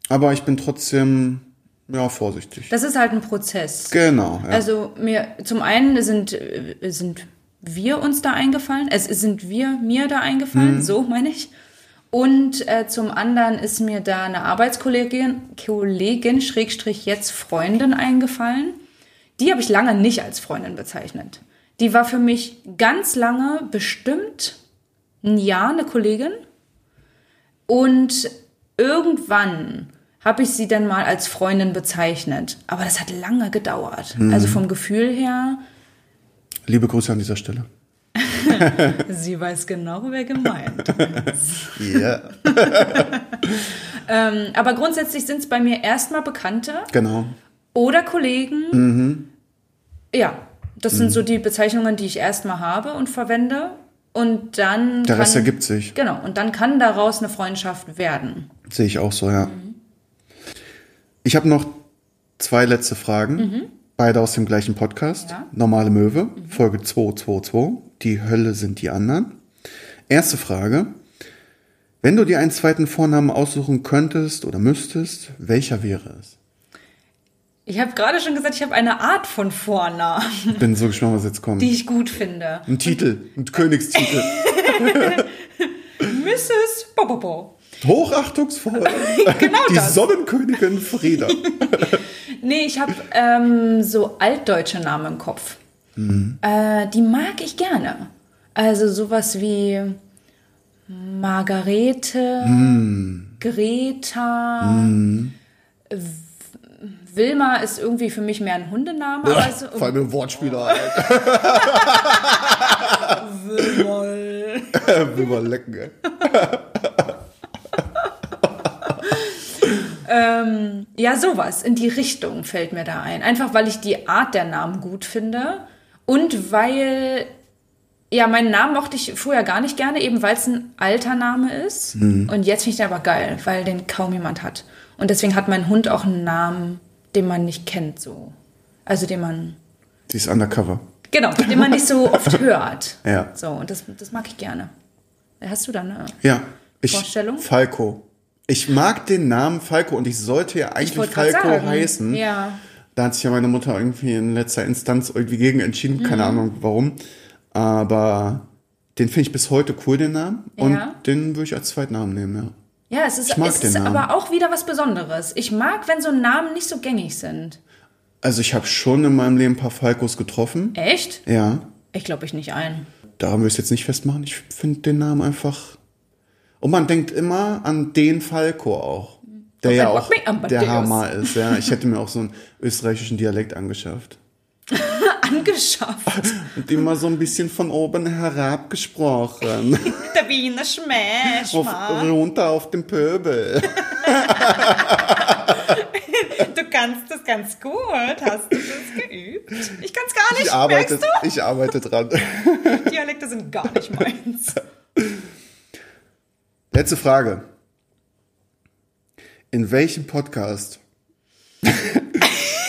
Aber ich bin trotzdem ja vorsichtig. Das ist halt ein Prozess. Genau. Ja. Also mir zum einen sind sind wir uns da eingefallen, es sind wir mir da eingefallen, Mhm. so meine ich. Und äh, zum anderen ist mir da eine Arbeitskollegin, Kollegin, Schrägstrich jetzt Freundin eingefallen. Die habe ich lange nicht als Freundin bezeichnet. Die war für mich ganz lange bestimmt ein Jahr eine Kollegin. Und irgendwann habe ich sie dann mal als Freundin bezeichnet. Aber das hat lange gedauert. Also vom Gefühl her, Liebe Grüße an dieser Stelle. [LAUGHS] sie weiß genau, wer gemeint. Ja. [LAUGHS] ähm, aber grundsätzlich sind es bei mir erstmal Bekannte genau. oder Kollegen. Mhm. Ja, das sind so die Bezeichnungen, die ich erstmal habe und verwende. Und dann. Der Rest kann, ergibt sich. Genau, und dann kann daraus eine Freundschaft werden. Sehe ich auch so, ja. Ich habe noch zwei letzte Fragen. Beide aus dem gleichen Podcast. Ja. Normale Möwe, Folge 222. Die Hölle sind die anderen. Erste Frage. Wenn du dir einen zweiten Vornamen aussuchen könntest oder müsstest, welcher wäre es? Ich habe gerade schon gesagt, ich habe eine Art von Vornamen, Bin so gespannt, was jetzt kommt. die ich gut finde. Ein Titel, ein Königstitel. [LAUGHS] Mrs. Bobobo. Hochachtungsvoll. [LAUGHS] Genau Die das. Sonnenkönigin Frieda. [LAUGHS] Nee, ich habe ähm, so altdeutsche Namen im Kopf. Äh, die mag ich gerne. Also sowas wie Margarete, Greta. W- Wilma ist irgendwie für mich mehr ein Hundename. aber es- Vor allem im Wortspieler. Will [LAUGHS] mal lecken, ey. [LAUGHS] Ähm, ja, sowas in die Richtung fällt mir da ein. Einfach weil ich die Art der Namen gut finde und weil, ja, meinen Namen mochte ich früher gar nicht gerne, eben weil es ein alter Name ist. Und jetzt finde ich den aber geil, weil den kaum jemand hat. Und deswegen hat mein Hund auch einen Namen, den man nicht kennt, so. Also den man, Die ist undercover. genau, den man nicht so oft [LAUGHS] hört. Ja. So, und das, das mag ich gerne. Hast du da eine? Ja. Ich, Vorstellung? Falco. Ich mag den Namen Falco und ich sollte ja eigentlich Falco sagen. heißen. Ja. Da hat sich ja meine Mutter irgendwie in letzter Instanz irgendwie gegen entschieden. Keine Mhm. Ahnung warum. Aber den finde ich bis heute cool, den Namen. Und Ja. den würde ich als Zweitnamen nehmen, ja. Ja, es ist, es ist aber auch wieder was Besonderes. Ich mag, wenn so Namen nicht so gängig sind. Also ich habe schon in meinem Leben ein paar Falcos getroffen. Echt? Ja. Ich glaube ich nicht ein. Daran will ich es jetzt nicht festmachen. Ich finde den Namen einfach. Und man denkt immer an den Falco auch. Der ja auch der Hammer ist, ja. Ich hätte mir auch so einen österreichischen Dialekt angeschafft. [LAUGHS] Angeschafft. [LAUGHS] Und immer so ein bisschen von oben herab gesprochen. [LAUGHS] Der Wiener Schmäh, auf, runter auf den Pöbel. Du kannst das ganz gut. Hast du das geübt? Ich kann es gar nicht, Ich arbeite, merkst ich arbeite dran. du? Dialekte sind gar nicht meins. Letzte Frage. In welchem Podcast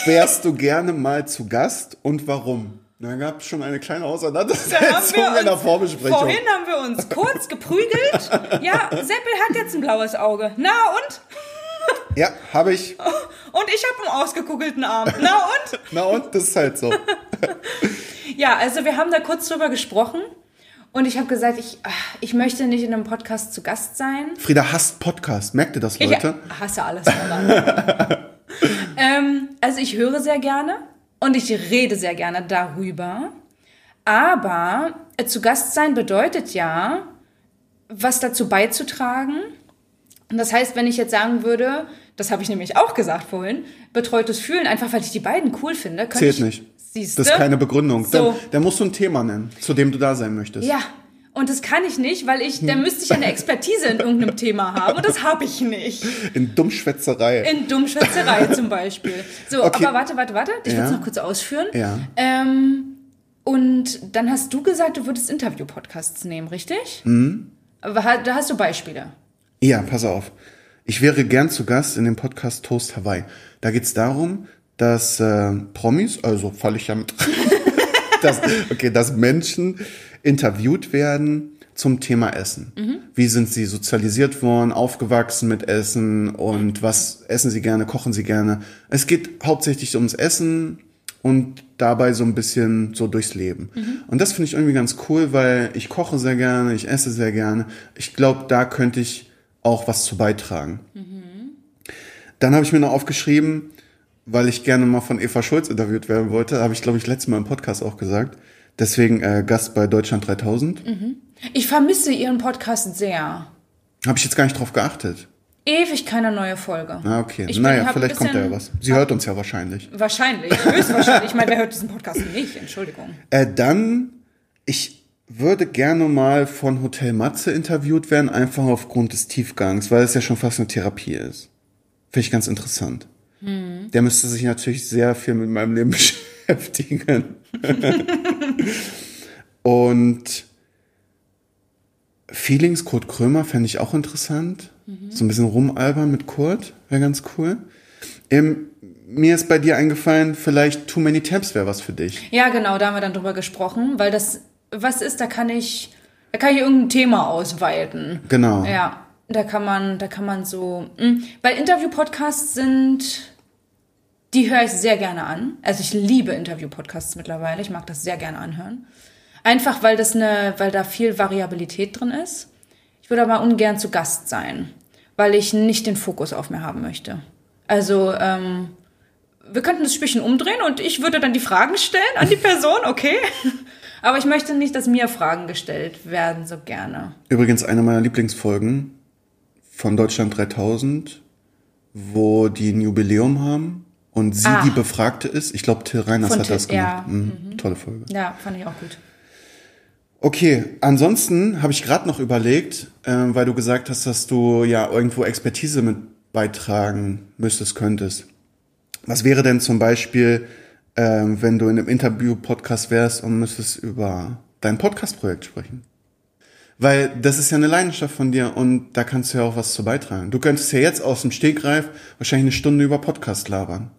wärst du gerne mal zu Gast und warum? Da gab es schon eine kleine Auseinandersetzung wir in der Vorbesprechung. Vorhin haben wir uns kurz geprügelt. Ja, Seppel hat jetzt ein blaues Auge. Na und? Ja, habe ich. Und ich habe einen ausgekugelten Arm. Na und? Na und? Das ist halt so. Ja, also wir haben da kurz drüber gesprochen. Und ich habe gesagt, ich, ich möchte nicht in einem Podcast zu Gast sein. Frieda hasst Podcast. Merkt ihr das, Ich Leute? hasse alles [LAUGHS] ähm, also ich höre sehr gerne und ich rede sehr gerne darüber. Aber äh, zu Gast sein bedeutet ja, was dazu beizutragen. Und das heißt, wenn ich jetzt sagen würde, das habe ich nämlich auch gesagt vorhin, betreutes Fühlen, einfach weil ich die beiden cool finde, Zählt ich, nicht. Siehst Das ist keine Begründung. So. Dann, dann musst du ein Thema nennen, zu dem du da sein möchtest. Ja, und das kann ich nicht, weil ich, da müsste ich eine Expertise in irgendeinem Thema haben und das habe ich nicht. In Dummschwätzerei. In Dummschwätzerei zum Beispiel. So, Okay. aber warte, warte, warte. Ich will es Ja. noch kurz ausführen. Ja. Ähm, und dann hast du gesagt, du würdest Interview-Podcasts nehmen, richtig? Mhm. Aber da hast du Beispiele. Ja, pass auf. Ich wäre gern zu Gast in dem Podcast Toast Hawaii. Da geht's darum, dass äh, Promis, also falle ich ja mit, [LAUGHS] dass, okay, dass Menschen interviewt werden zum Thema Essen. Wie sind sie sozialisiert worden, aufgewachsen mit Essen und was essen sie gerne, kochen sie gerne. Es geht hauptsächlich ums Essen und dabei so ein bisschen so durchs Leben. Und das finde ich irgendwie ganz cool, weil ich koche sehr gerne, ich esse sehr gerne. Ich glaube, da könnte ich auch was zu beitragen. Dann habe ich mir noch aufgeschrieben, weil ich gerne mal von Eva Schulz interviewt werden wollte, habe ich glaube ich letztes Mal im Podcast auch gesagt. Deswegen äh, Gast bei Deutschland 3000. Ich vermisse ihren Podcast sehr. Habe ich jetzt gar nicht drauf geachtet. Ewig keine neue Folge. Ah, okay. Ich bin- naja, hab ein vielleicht kommt da ja was. Sie hört uns ja wahrscheinlich. Wahrscheinlich, höchstwahrscheinlich. Ich meine, wer hört diesen Podcast nicht? Entschuldigung. [LAUGHS] Äh, dann, ich würde gerne mal von Hotel Matze interviewt werden, einfach aufgrund des Tiefgangs, weil es ja schon fast eine Therapie ist. Finde ich ganz interessant. Der müsste sich natürlich sehr viel mit meinem Leben [LAUGHS] beschäftigen. [LAUGHS] Und Feelings Kurt Krömer fände ich auch interessant. So ein bisschen rumalbern mit Kurt wäre ganz cool. Ähm, mir ist bei dir eingefallen, vielleicht Too Many Tabs wäre was für dich. Ja, genau, da haben wir dann drüber gesprochen, weil das was ist, da kann ich, da kann ich irgendein Thema ausweiten. Genau. Ja, da kann man, da kann man so, mh, weil Interview-Podcasts sind, die höre ich sehr gerne an. Also ich liebe Interview-Podcasts mittlerweile. Ich mag das sehr gerne anhören. Einfach weil das eine, weil da viel Variabilität drin ist. Ich würde aber ungern zu Gast sein, weil ich nicht den Fokus auf mir haben möchte. Also ähm, wir könnten das Spielchen umdrehen und ich würde dann die Fragen stellen an die [LAUGHS] Person, okay? [LAUGHS] Aber ich möchte nicht, dass mir Fragen gestellt werden, so gerne. Übrigens eine meiner Lieblingsfolgen von Deutschland 3000, wo die ein Jubiläum haben und sie Ah. die Befragte ist. Ich glaube, Till Reiners hat Till, das gemacht. ja. Mhm. Tolle Folge. Ja, fand ich auch gut. Okay, ansonsten habe ich gerade noch überlegt, äh, weil du gesagt hast, dass du ja irgendwo Expertise mit beitragen müsstest, könntest. Was wäre denn zum Beispiel, ähm, wenn du in einem Interview-Podcast wärst und müsstest über dein Podcast-Projekt sprechen? Weil das ist ja eine Leidenschaft von dir und da kannst du ja auch was zu beitragen. Du könntest ja jetzt aus dem Stegreif wahrscheinlich eine Stunde über Podcast labern.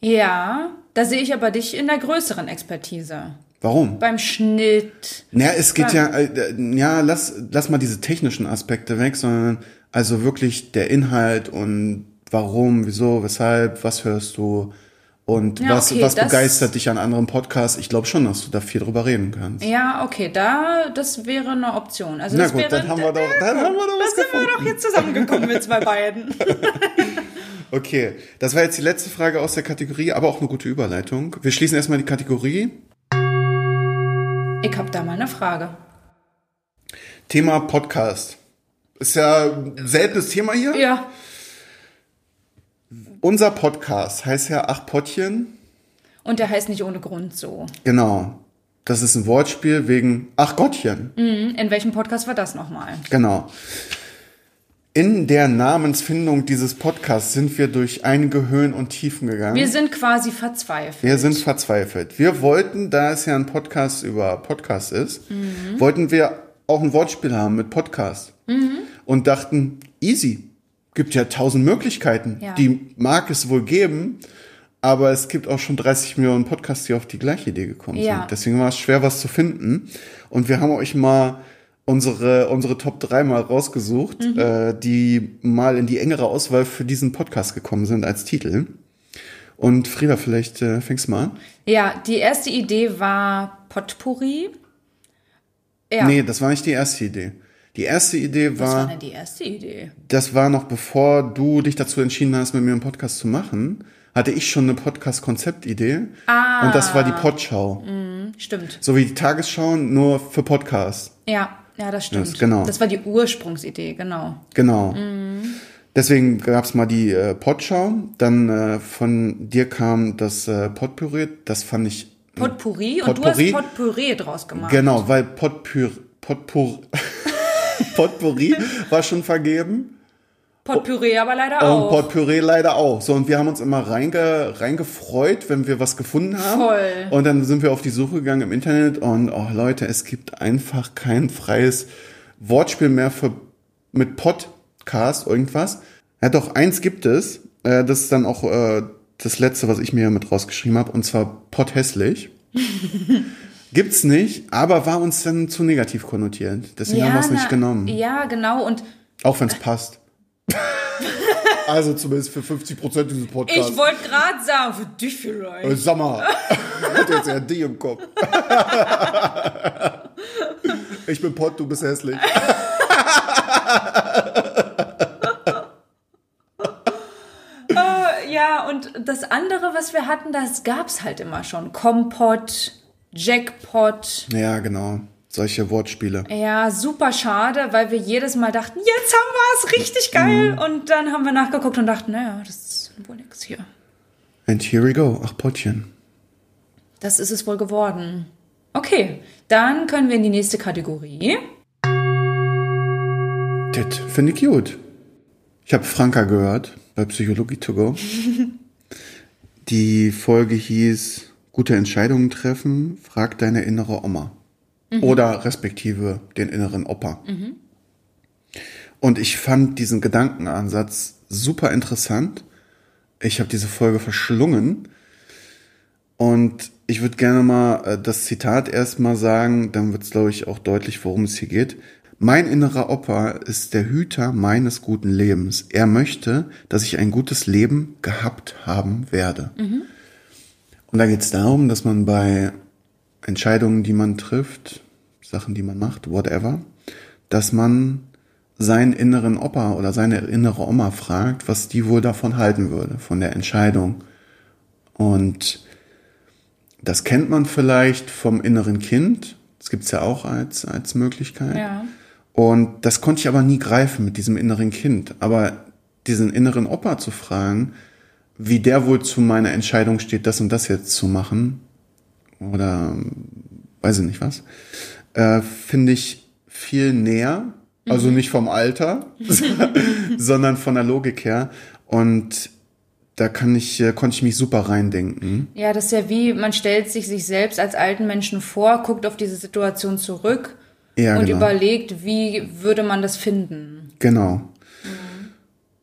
Ja, da sehe ich aber dich in der größeren Expertise. Warum? Beim Schnitt. Ja, es geht ja, äh, ja, lass, lass mal diese technischen Aspekte weg, sondern also wirklich der Inhalt und warum, wieso, weshalb, was hörst du und Ja, was, okay, was begeistert dich an anderen Podcasts. Ich glaube schon, dass du da viel drüber reden kannst. Ja, okay, da, das wäre eine Option. Also Na das gut, wäre, dann haben wir doch, dann haben wir doch was sind wir gefunden. doch jetzt zusammengekommen, wir zwei beiden. [LAUGHS] Okay, das war jetzt die letzte Frage aus der Kategorie, aber auch eine gute Überleitung. Wir schließen erstmal die Kategorie. Ich habe da mal eine Frage. Thema Podcast. Ist ja ein seltenes Thema hier. Ja, Unser Podcast heißt ja Ach Pottchen. Und der heißt nicht ohne Grund so. Genau. Das ist ein Wortspiel wegen Ach Gottchen. Mhm. In welchem Podcast war das nochmal? Genau. In der Namensfindung dieses Podcasts sind wir durch einige Höhen und Tiefen gegangen. Wir sind quasi verzweifelt. Wir sind verzweifelt. Wir wollten, da es ja ein Podcast über Podcast ist, Mhm. wollten wir auch ein Wortspiel haben mit Podcast. Mhm. Und dachten, easy. Gibt ja tausend Möglichkeiten. Ja. Die mag es wohl geben. Aber es gibt auch schon 30 Millionen Podcasts, die auf die gleiche Idee gekommen Ja. sind. Deswegen war es schwer, was zu finden. Und wir haben euch mal unsere, unsere Top 3 mal rausgesucht, Mhm. äh, die mal in die engere Auswahl für diesen Podcast gekommen sind als Titel. Und Frieda, vielleicht äh, fängst du mal an. Ja, die erste Idee war Potpourri. Ja. Nee, das war nicht die erste Idee. Die erste Idee Was war war, denn die erste Idee? das war noch bevor du dich dazu entschieden hast, mit mir einen Podcast zu machen, hatte ich schon eine Podcast-Konzeptidee. Ah. Und das war die Podschau. Stimmt. So wie die Tagesschau, nur für Podcasts. Ja, ja, das stimmt. Das- genau. Das war die Ursprungsidee, genau. Genau. Deswegen gab's mal die äh, Podschau. Dann äh, von dir kam das äh, Potpüree. Das fand ich Potpourri und Potpourri. du hast Potpüree draus gemacht. genau, weil Potpür, Potpur, [LAUGHS] Potpourri [LAUGHS] war schon vergeben. Potpüree aber leider Und auch. Potpüree leider auch. So, und wir haben uns immer reinge, reingefreut, wenn wir was gefunden haben. Voll. Und dann sind wir auf die Suche gegangen im Internet und, oh Leute, es gibt einfach kein freies Wortspiel mehr für, mit Podcast, irgendwas. Ja, doch, eins gibt es. Äh, das ist dann auch äh, das letzte, was ich mir mit rausgeschrieben habe, und zwar Pott hässlich. [LAUGHS] Gibt's nicht, aber war uns dann zu negativ konnotiert. Deswegen haben wir es nicht genommen. Ja, genau. Und Auch wenn es passt. [LAUGHS] also zumindest für 50 Prozent dieses Podcasts. ich wollte gerade sagen, für dich vielleicht. Äh, Sag mal, [LAUGHS] hat jetzt ja die im Kopf. [LAUGHS] ich bin Pott, du bist hässlich. Ja, und das andere, was wir hatten, das gab's halt immer schon. Kompott, Jackpot. Ja, genau. Solche Wortspiele. Ja, super schade, weil wir jedes Mal dachten, jetzt haben wir es richtig geil. Mhm. Und dann haben wir nachgeguckt und dachten, naja, das ist wohl nix hier. And here we go. Ach, Pottchen. Das ist es wohl geworden. Okay, dann können wir in die nächste Kategorie. Das finde ich gut. Ich habe Franka gehört bei Psychologie to go. [LAUGHS] Die Folge hieß Gute Entscheidungen treffen, frag deine innere Oma. Oder respektive den inneren Opa. Und ich fand diesen Gedankenansatz super interessant. Ich habe diese Folge verschlungen. Und ich würde gerne mal äh, das Zitat erstmal sagen, dann wird es, glaube ich, auch deutlich, worum es hier geht. Mein innerer Opa ist der Hüter meines guten Lebens. Er möchte, dass ich ein gutes Leben gehabt haben werde. Und da geht es darum, dass man bei Entscheidungen, die man trifft, Sachen, die man macht, whatever, dass man seinen inneren Opa oder seine innere Oma fragt, was die wohl davon halten würde, von der Entscheidung. Und das kennt man vielleicht vom inneren Kind. Das gibt's ja auch als, als Möglichkeit. Ja. Und das konnte ich aber nie greifen mit diesem inneren Kind. Aber diesen inneren Opa zu fragen, wie der wohl zu meiner Entscheidung steht, das und das jetzt zu machen, oder weiß ich nicht was, äh, finde ich viel näher. Also nicht vom Alter, [LAUGHS] sondern von der Logik her. Und da kann ich, äh, konnte ich mich super reindenken. Ja, das ist ja wie, man stellt sich sich selbst als alten Menschen vor, guckt auf diese Situation zurück Ja, und genau. überlegt, wie würde man das finden. Genau.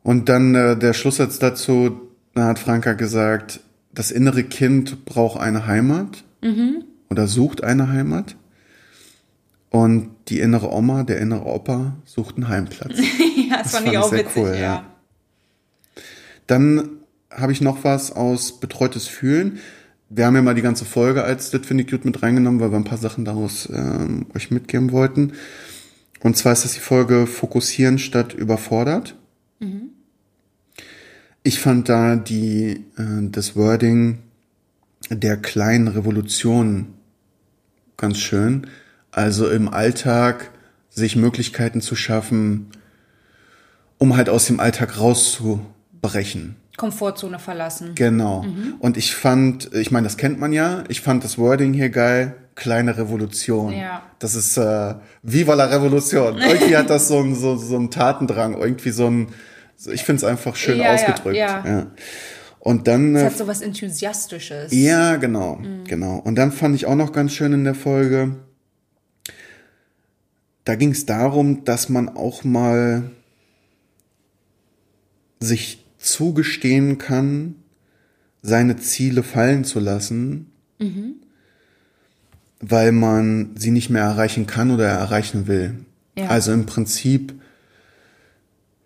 Und dann äh, der Schlusssatz dazu, da hat Franka gesagt, das innere Kind braucht eine Heimat oder sucht eine Heimat. Und die innere Oma, der innere Opa sucht einen Heimplatz. [LAUGHS] ja, das, fand ich auch sehr witzig, cool, ja. ja. Dann habe ich noch was aus Betreutes Fühlen. Wir haben ja mal die ganze Folge als Das finde ich gut mit reingenommen, weil wir ein paar Sachen daraus ähm, euch mitgeben wollten. Und zwar ist das die Folge Fokussieren statt überfordert. Ich fand da die, äh, das Wording der kleinen Revolution ganz schön. Also im Alltag sich Möglichkeiten zu schaffen, um halt aus dem Alltag rauszubrechen. Komfortzone verlassen. Genau. Und ich fand, ich meine, das kennt man ja, ich fand das Wording hier geil, kleine Revolution. Ja. Das ist äh, Viva la Revolution. [LAUGHS] Irgendwie hat das so ein, so, so ein Tatendrang, irgendwie so ein, ich finde es einfach schön Ja, ja, ausgedrückt. ja. Und dann Es äh, hat so was Enthusiastisches. Ja, genau, genau. Und dann fand ich auch noch ganz schön in der Folge, da ging es darum, dass man auch mal sich zugestehen kann, seine Ziele fallen zu lassen, weil man sie nicht mehr erreichen kann oder erreichen will. Ja. Also im Prinzip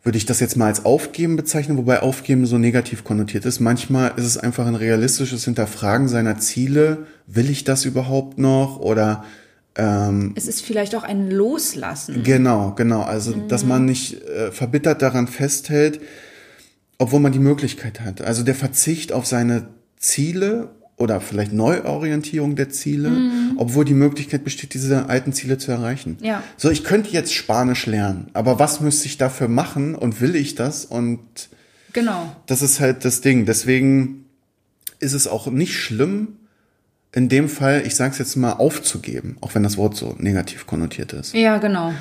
würde ich das jetzt mal als Aufgeben bezeichnen, wobei Aufgeben so negativ konnotiert ist. Manchmal ist es einfach ein realistisches Hinterfragen seiner Ziele. Will ich das überhaupt noch? Oder Es ist vielleicht auch ein Loslassen. genau, genau. Also, dass man nicht äh, verbittert daran festhält, obwohl man die Möglichkeit hat. Also der Verzicht auf seine Ziele oder vielleicht Neuorientierung der Ziele, obwohl die Möglichkeit besteht, diese alten Ziele zu erreichen. Ja. So, ich könnte jetzt Spanisch lernen, aber was müsste ich dafür machen und will ich das? Und Genau. das ist halt das Ding. Deswegen ist es auch nicht schlimm, in dem Fall, ich sage es jetzt mal, aufzugeben, auch wenn das Wort so negativ konnotiert ist. Ja, genau.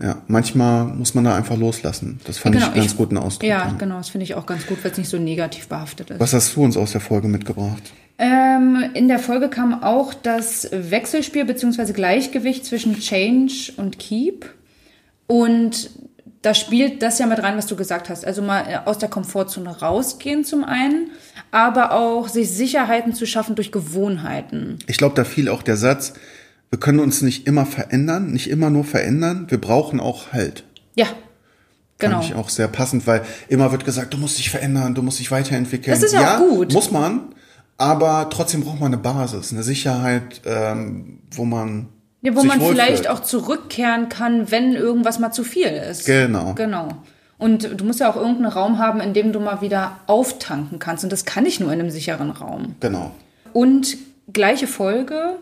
Ja, manchmal muss man da einfach loslassen. Das fand ich genau. einen ganz guten Ausdruck. Ja, genau. Das finde ich auch ganz gut, weil es nicht so negativ behaftet ist. Was hast du uns aus der Folge mitgebracht? Ähm, in der Folge kam auch das Wechselspiel bzw. Gleichgewicht zwischen Change und Keep. Und da spielt das ja mit rein, was du gesagt hast. Also mal äh, aus der Komfortzone rausgehen zum einen, aber auch sich Sicherheiten zu schaffen durch Gewohnheiten. Ich glaube, da fiel auch der Satz, wir können uns nicht immer verändern, nicht immer nur verändern, wir brauchen auch Halt. Ja, genau. Fand ich auch sehr passend, weil immer wird gesagt, du musst dich verändern, du musst dich weiterentwickeln. Das ist ja auch gut. muss man, aber trotzdem braucht man eine Basis, eine Sicherheit, ähm, wo man Ja, wo man vielleicht wohlfühlt. auch zurückkehren kann, wenn irgendwas mal zu viel ist. Genau. Genau. Und du musst ja auch irgendeinen Raum haben, in dem du mal wieder auftanken kannst. Und das kann ich nur in einem sicheren Raum. Genau. Und gleiche Folge.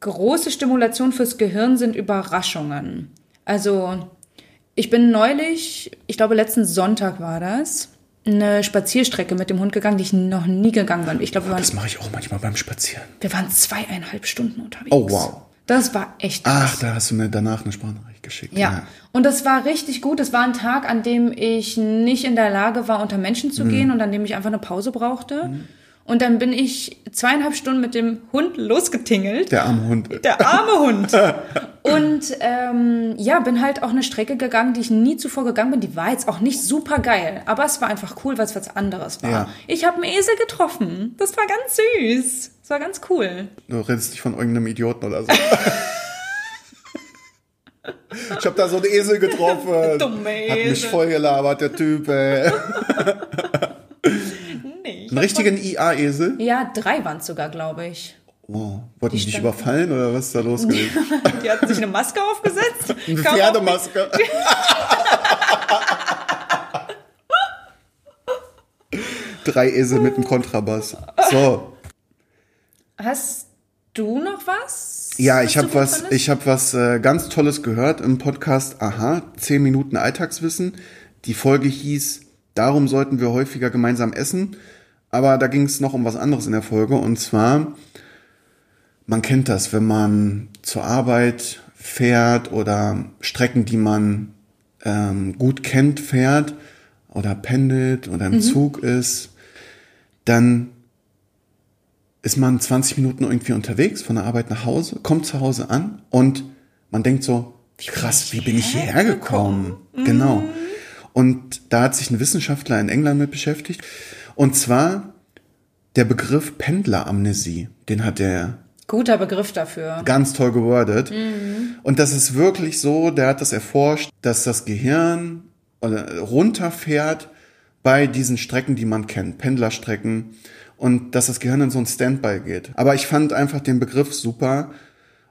Große Stimulation fürs Gehirn sind Überraschungen. Also, ich bin neulich, ich glaube letzten Sonntag war das, eine Spazierstrecke mit dem Hund gegangen, die ich noch nie gegangen bin. Ich glaube, wir waren, Das mache ich auch manchmal beim Spazieren. wir waren zweieinhalb Stunden unterwegs. Oh, wow. Das war echt Ach, krass. da hast du mir danach eine Sprachnachricht geschickt. Ja. Und das war richtig gut. Es war ein Tag, an dem ich nicht in der Lage war, unter Menschen Mhm. zu gehen und an dem ich einfach eine Pause brauchte. Und dann bin ich zweieinhalb Stunden mit dem Hund losgetingelt. Der arme Hund. Der arme Hund. [LAUGHS] Und ähm, ja, bin halt auch eine Strecke gegangen, die ich nie zuvor gegangen bin. Die war jetzt auch nicht super geil, aber es war einfach cool, weil es was anderes war. Ja. Ich habe einen Esel getroffen. Das war ganz süß. Das war ganz cool. Du redest nicht von irgendeinem Idioten oder so. [LAUGHS] ich habe da so einen Esel getroffen. Dumme Hat mich Esel. voll gelabert, der Typ, ey. [LAUGHS] Einen richtigen IA-Esel? Ja, drei waren es sogar, glaube ich. Oh, wollten die dich überfallen oder was ist da los [LAUGHS] gewesen? Die hatten sich eine Maske aufgesetzt. [LAUGHS] Eine Pferdemaske. [LAUGHS] Drei Esel mit einem Kontrabass. So. Hast du noch was? Ja, ich habe was, ich habe was äh, ganz Tolles gehört im Podcast. Aha, 10 Minuten Alltagswissen. Die Folge hieß, darum sollten wir häufiger gemeinsam essen. Aber da ging es noch um was anderes in der Folge. Und zwar, man kennt das, wenn man zur Arbeit fährt oder Strecken, die man ähm, gut kennt, fährt oder pendelt oder im Zug ist, dann ist man 20 Minuten irgendwie unterwegs von der Arbeit nach Hause, kommt zu Hause an und man denkt so, krass, wie bin ich hierher gekommen? Genau. Und da hat sich ein Wissenschaftler in England mit beschäftigt. Und zwar der Begriff Pendleramnesie, den hat er Guter Begriff dafür. ganz toll gewordet. Und das ist wirklich so, der hat das erforscht, dass das Gehirn oder runterfährt bei diesen Strecken, die man kennt, Pendlerstrecken, und dass das Gehirn in so ein Standby geht. Aber ich fand einfach den Begriff super.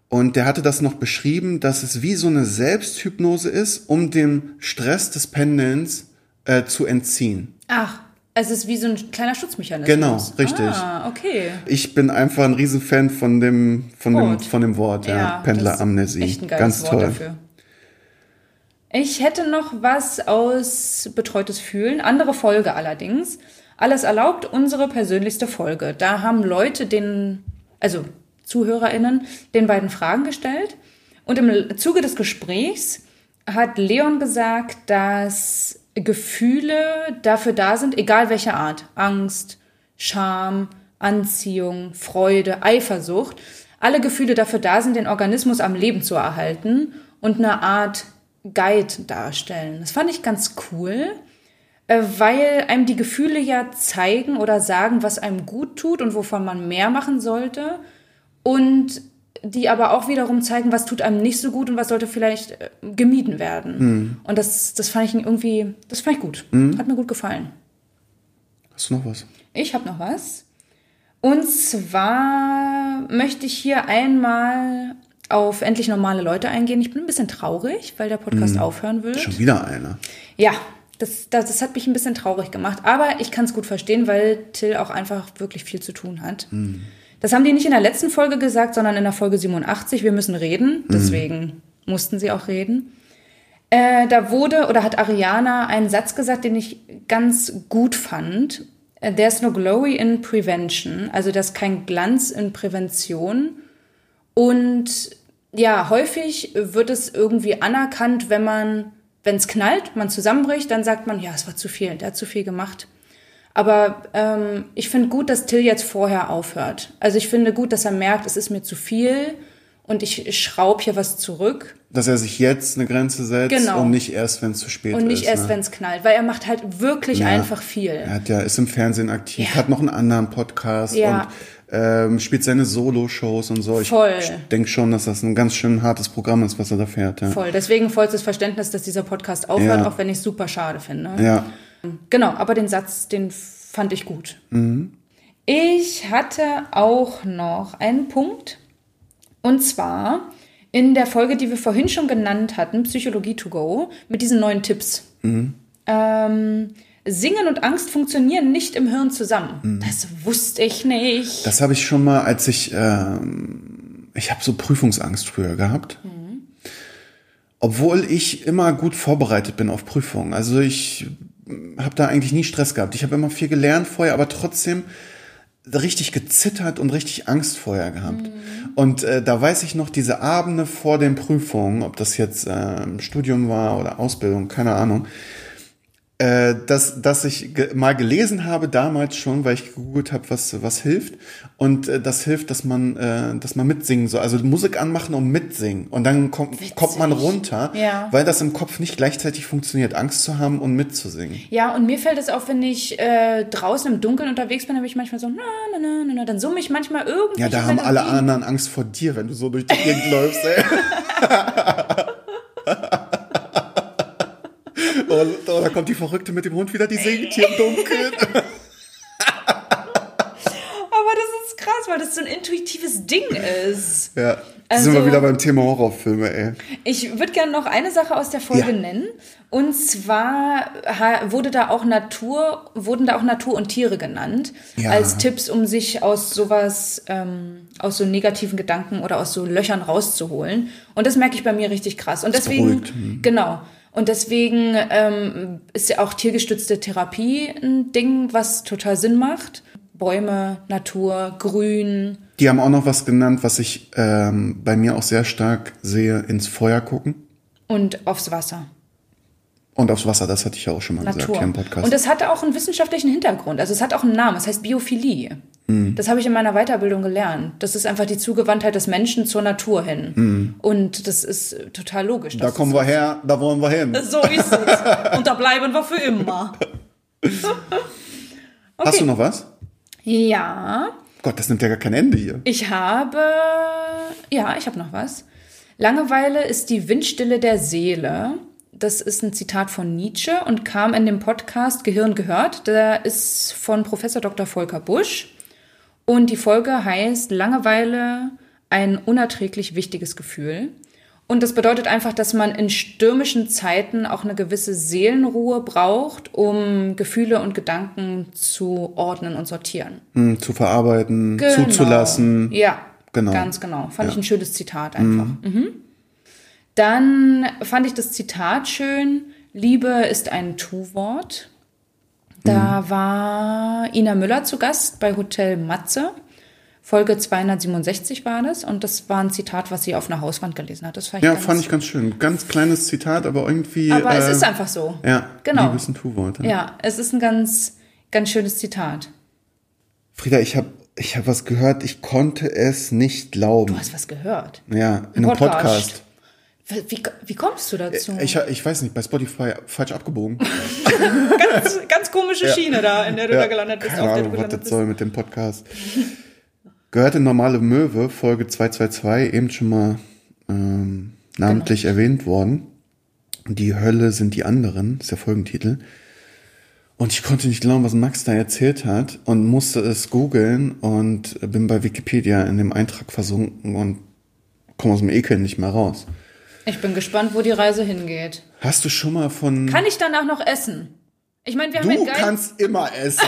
Und der hatte das noch beschrieben, dass es wie so eine Selbsthypnose ist, um dem Stress des Pendelns äh, zu entziehen. Ach, es ist wie so ein kleiner Schutzmechanismus. Genau, richtig. Ah, okay. Ich bin einfach ein Riesenfan von dem, von dem, Wort. von dem Wort, ja. ist Pendleramnesie. Echt ein geiles Ganz Wort toll. dafür. Ich hätte noch was aus Betreutes Fühlen, andere Folge allerdings. Alles erlaubt, unsere persönlichste Folge. Da haben Leute den, also ZuhörerInnen, den beiden Fragen gestellt. Und im Zuge des Gesprächs hat Leon gesagt, dass Gefühle dafür da sind, egal welcher Art. Angst, Scham, Anziehung, Freude, Eifersucht. Alle Gefühle dafür da sind, den Organismus am Leben zu erhalten und eine Art Guide darstellen. Das fand ich ganz cool, äh, weil einem die Gefühle ja zeigen oder sagen, was einem gut tut und wovon man mehr machen sollte. Und die aber auch wiederum zeigen, was tut einem nicht so gut und was sollte vielleicht äh, gemieden werden. Mhm. Und das, das fand ich irgendwie, das fand ich gut. Mhm. Hat mir gut gefallen. Hast du noch was? Ich habe noch was. Und zwar möchte ich hier einmal auf endlich normale Leute eingehen. Ich bin ein bisschen traurig, weil der Podcast mhm. aufhören will. Schon wieder einer. Ja, das, das, das, hat mich ein bisschen traurig gemacht. Aber ich kann es gut verstehen, weil Till auch einfach wirklich viel zu tun hat. Mhm. Das haben die nicht in der letzten Folge gesagt, sondern in der Folge 87. Wir müssen reden. Deswegen mhm. mussten sie auch reden. Äh, da wurde oder hat Ariana einen Satz gesagt, den ich ganz gut fand. Äh, there's no glory in prevention. Also, das ist kein Glanz in Prävention. Und ja, häufig wird es irgendwie anerkannt, wenn man, wenn es knallt, man zusammenbricht, dann sagt man, ja, es war zu viel, der hat zu viel gemacht. Aber ähm, ich finde gut, dass Till jetzt vorher aufhört. Also ich finde gut, dass er merkt, es ist mir zu viel und ich schraube hier was zurück. Dass er sich jetzt eine Grenze setzt genau. und nicht erst, wenn es zu spät ist. Und nicht ist, erst, ne? wenn es knallt, weil er macht halt wirklich ja. einfach viel. Er hat ja, ist im Fernsehen aktiv, ja. hat noch einen anderen Podcast ja. und ähm, spielt seine Solo-Shows und so. Voll. Ich denke schon, dass das ein ganz schön hartes Programm ist, was er da fährt. Ja. Voll. Deswegen vollstes Verständnis, dass dieser Podcast aufhört, auch wenn ich es super schade finde. Ja. Genau, aber den Satz, den fand ich gut. Mhm. Ich hatte auch noch einen Punkt. Und zwar in der Folge, die wir vorhin schon genannt hatten, Psychologie to go, mit diesen neuen Tipps. Mhm. Ähm, Singen und Angst funktionieren nicht im Hirn zusammen. Mhm. Das wusste ich nicht. Das habe ich schon mal, als ich, ähm, ich habe so Prüfungsangst früher gehabt. Mhm. Obwohl ich immer gut vorbereitet bin auf Prüfungen. Also ich habe da eigentlich nie Stress gehabt. Ich habe immer viel gelernt vorher, aber trotzdem richtig gezittert und richtig Angst vorher gehabt. Mhm. Und äh, da weiß ich noch diese Abende vor den Prüfungen, ob das jetzt äh, Studium war oder Ausbildung, keine Ahnung äh, dass, dass ich ge mal gelesen habe damals schon, weil ich gegoogelt habe, was, was hilft. Und äh, das hilft, dass man, äh, dass man mitsingen soll. Also Musik anmachen und mitsingen. Und dann kommt, kommt man runter, ja. weil das im Kopf nicht gleichzeitig funktioniert, Angst zu haben und mitzusingen. Ja, und mir fällt es auf, wenn ich äh, draußen im Dunkeln unterwegs bin, habe ich manchmal so, na, na, na, na, na, dann summe ich manchmal irgendwie. Ja, da haben alle anderen Angst vor dir, wenn du so durch die Gegend läufst, ey. [LAUGHS] [LAUGHS] Oh, da kommt die Verrückte mit dem Hund wieder, die singt hier im Dunkeln. [LAUGHS] Aber das ist krass, weil das so ein intuitives Ding ist. Ja. Also, sind wir wieder beim Thema Horrorfilme, ey. Ich würde gerne noch eine Sache aus der Folge ja. nennen. Und zwar wurde da auch Natur, wurden da auch Natur und Tiere genannt. Ja. Als Tipps, um sich aus sowas, ähm, aus so negativen Gedanken oder aus so Löchern rauszuholen. Und das merke ich bei mir richtig krass. Und deswegen, mhm. genau. Und deswegen ähm, ist ja auch tiergestützte Therapie ein Ding, was total Sinn macht. Bäume, Natur, Grün. Die haben auch noch was genannt, was ich ähm, bei mir auch sehr stark sehe, ins Feuer gucken. Und aufs Wasser. Und aufs Wasser, das hatte ich ja auch schon mal Natur. gesagt hier im Podcast. Und es hat auch einen wissenschaftlichen Hintergrund. Also es hat auch einen Namen, es heißt Biophilie. Mhm. Das habe ich in meiner Weiterbildung gelernt. Das ist einfach die Zugewandtheit des Menschen zur Natur hin. Mhm. Und das ist total logisch. Da kommen wir her, da wollen wir hin. [LAUGHS] So ist es. Und da bleiben wir für immer. [LAUGHS] Okay. Hast du noch was? Ja. Gott, das nimmt ja gar kein Ende hier. Ich habe, ja, ich habe noch was. Langeweile ist die Windstille der Seele. Das ist ein Zitat von Nietzsche und kam in dem Podcast Gehirn gehört. Der ist von Professor Dr. Volker Busch. Und die Folge heißt Langeweile, ein unerträglich wichtiges Gefühl. Und das bedeutet einfach, dass man in stürmischen Zeiten auch eine gewisse Seelenruhe braucht, um Gefühle und Gedanken zu ordnen und sortieren. Hm, zu verarbeiten, genau. zuzulassen. Ja, genau. ganz genau. Fand ja. ich ein schönes Zitat einfach. Mhm. Mhm. Dann fand ich das Zitat schön. Liebe ist ein Tu-Wort. Da war Ina Müller zu Gast bei Hotel Matze. Folge 267 war das. Und das war ein Zitat, was sie auf einer Hauswand gelesen hat. Das fand ich Ja, ganz, fand ich ganz schön. Ganz kleines Zitat, aber irgendwie. Aber es äh, ist einfach so. Ja, Genau. Liebe ist ein Tu-Wort. Ja. Ja, es ist ein ganz, ganz schönes Zitat. Frieda, ich habe ich hab was gehört, ich konnte es nicht glauben. Du hast was gehört. Ja, in einem Podcast. Podcast. Wie, wie kommst du dazu? Ich, ich weiß nicht, bei Spotify falsch abgebogen. [LAUGHS] ganz, ganz komische [LAUGHS] Schiene da, in der du da gelandet bist. Keine Ahnung, was das soll mit dem Podcast. Gehörte normale Möwe, Folge 222, eben schon mal ähm, namentlich Genau. erwähnt worden. Die Hölle sind die anderen, ist der Folgentitel. Und ich konnte nicht glauben, was Max da erzählt hat und musste es googeln und bin bei Wikipedia in dem Eintrag versunken und komme aus dem Ekel nicht mehr raus. Ich bin gespannt, wo die Reise hingeht. Hast du schon mal von... Kann ich danach noch essen? Ich meine, wir haben du kannst immer essen. [LAUGHS]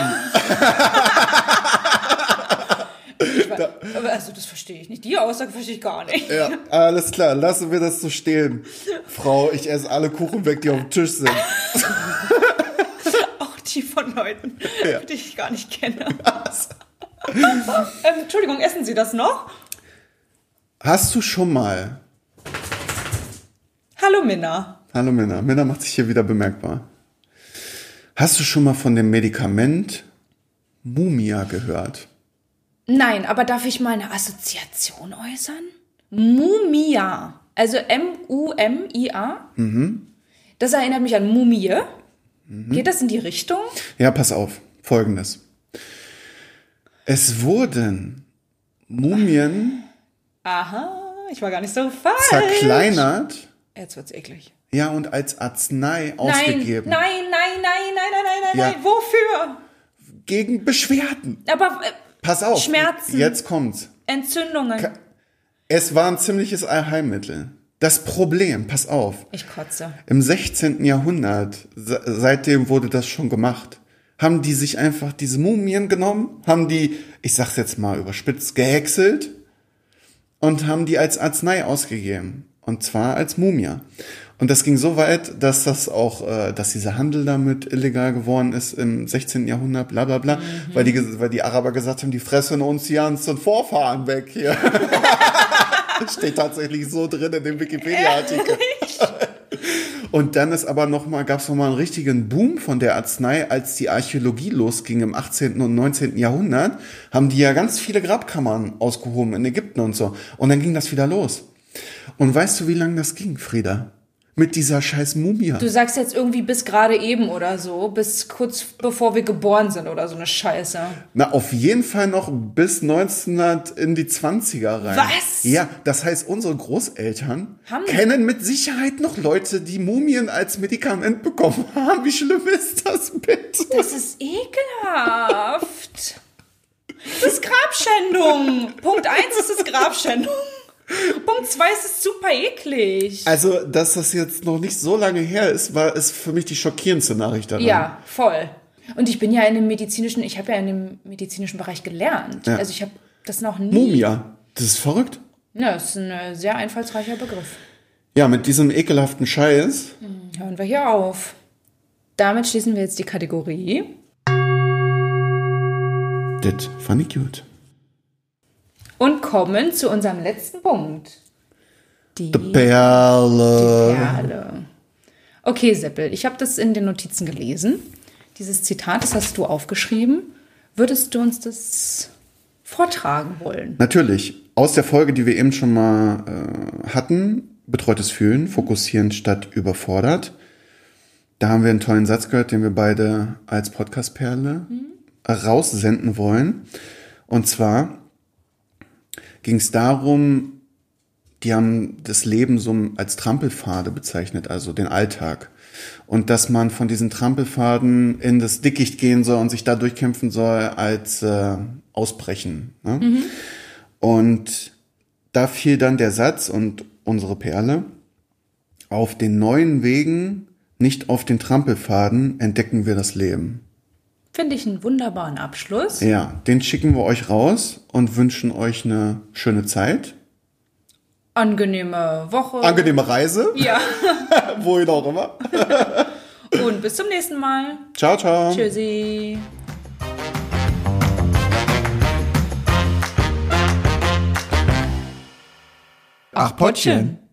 Aber Also das verstehe ich nicht. Die Aussage verstehe ich gar nicht. Ja, alles klar, lassen wir das so stehen. Frau, ich esse alle Kuchen weg, die auf dem Tisch sind. Auch die von Leuten, Ja. die ich gar nicht kenne. ähm, Entschuldigung, essen Sie das noch? Hast du schon mal, Hallo Minna. hallo Minna, Minna macht sich hier wieder bemerkbar. Hast du schon mal von dem Medikament Mumia gehört? Nein, aber darf ich mal eine Assoziation äußern? Mumia. Also M-U-M-I-A. Das erinnert mich an Mumie. Geht das in die Richtung? Ja, pass auf, folgendes. Es wurden Mumien Aha, ich war gar nicht so falsch. zerkleinert, Jetzt wird's eklig. ja, und als Arznei ausgegeben. nein, nein, nein, nein, nein, nein, nein, Ja. nein. Wofür? Gegen Beschwerden. Aber äh, Pass auf. Schmerzen. Jetzt kommt's. Entzündungen. Es war ein ziemliches Allheilmittel. Das Problem, pass auf, ich kotze. im 16. Jahrhundert, se- seitdem wurde das schon gemacht, haben die sich einfach diese Mumien genommen, haben die, ich sag's jetzt mal überspitzt, gehäckselt und haben die als Arznei ausgegeben. Und zwar als Mumia. Und das ging so weit, dass das auch, äh, dass dieser Handel damit illegal geworden ist im 16. Jahrhundert, bla bla bla, weil, die, weil die Araber gesagt haben, die fressen uns die ganzen Vorfahren weg hier. [LAUGHS] Steht tatsächlich so drin in dem Wikipedia-Artikel. Und dann ist aber noch mal, gab es nochmal einen richtigen Boom von der Arznei, als die Archäologie losging im 18. und 19. Jahrhundert, haben die ja ganz viele Grabkammern ausgehoben in Ägypten und so. Und dann ging das wieder los. Und weißt du, wie lange das ging, Frieda? Mit dieser scheiß Mumie. Du sagst jetzt irgendwie bis gerade eben oder so, bis kurz bevor wir geboren sind oder so eine Scheiße. Na, auf jeden Fall noch bis 1900 in die 20er rein. Was? Ja, das heißt, unsere Großeltern Haben- kennen mit Sicherheit noch Leute, die Mumien als Medikament bekommen [LAUGHS] haben. Wie schlimm ist das bitte? Das ist ekelhaft. Das ist Grabschändung. Punkt eins ist es Grabschändung. Punkt zwei ist es super eklig. Also, dass das jetzt noch nicht so lange her ist, war ist für mich die schockierendste Nachricht daran. Ja, voll. Und ich bin ja in dem medizinischen, ich habe ja in dem medizinischen Bereich gelernt. Ja. Also ich habe das noch nie. Mumia. Das ist verrückt. Ja, das ist ein äh, sehr einfallsreicher Begriff. Ja, mit diesem ekelhaften Scheiß. Hören wir hier auf. Damit schließen wir jetzt die Kategorie. Das fand ich gut. Und kommen zu unserem letzten Punkt. Die Die Perle. Perle. Okay, Seppel, ich habe das in den Notizen gelesen. Dieses Zitat, das hast du aufgeschrieben. Würdest du uns das vortragen wollen? Natürlich. Aus der Folge, die wir eben schon mal äh, hatten, betreutes Fühlen, fokussieren statt überfordert. Da haben wir einen tollen Satz gehört, den wir beide als Podcast-Perle raussenden wollen. Und zwar ging es darum, die haben das Leben so als Trampelpfade bezeichnet, also den Alltag. Und dass man von diesen Trampelpfaden in das Dickicht gehen soll und sich da durchkämpfen soll als äh, Ausbrechen. Ne? Und da fiel dann der Satz und unsere Perle, auf den neuen Wegen, nicht auf den Trampelpfaden, entdecken wir das Leben. Finde ich einen wunderbaren Abschluss. Ja, den schicken wir euch raus und wünschen euch eine schöne Zeit. angenehme Woche. Angenehme Reise, ja. [LAUGHS] wohin auch immer. [LAUGHS] Und bis zum nächsten Mal. Ciao, ciao. Tschüssi. Ach, Pottchen.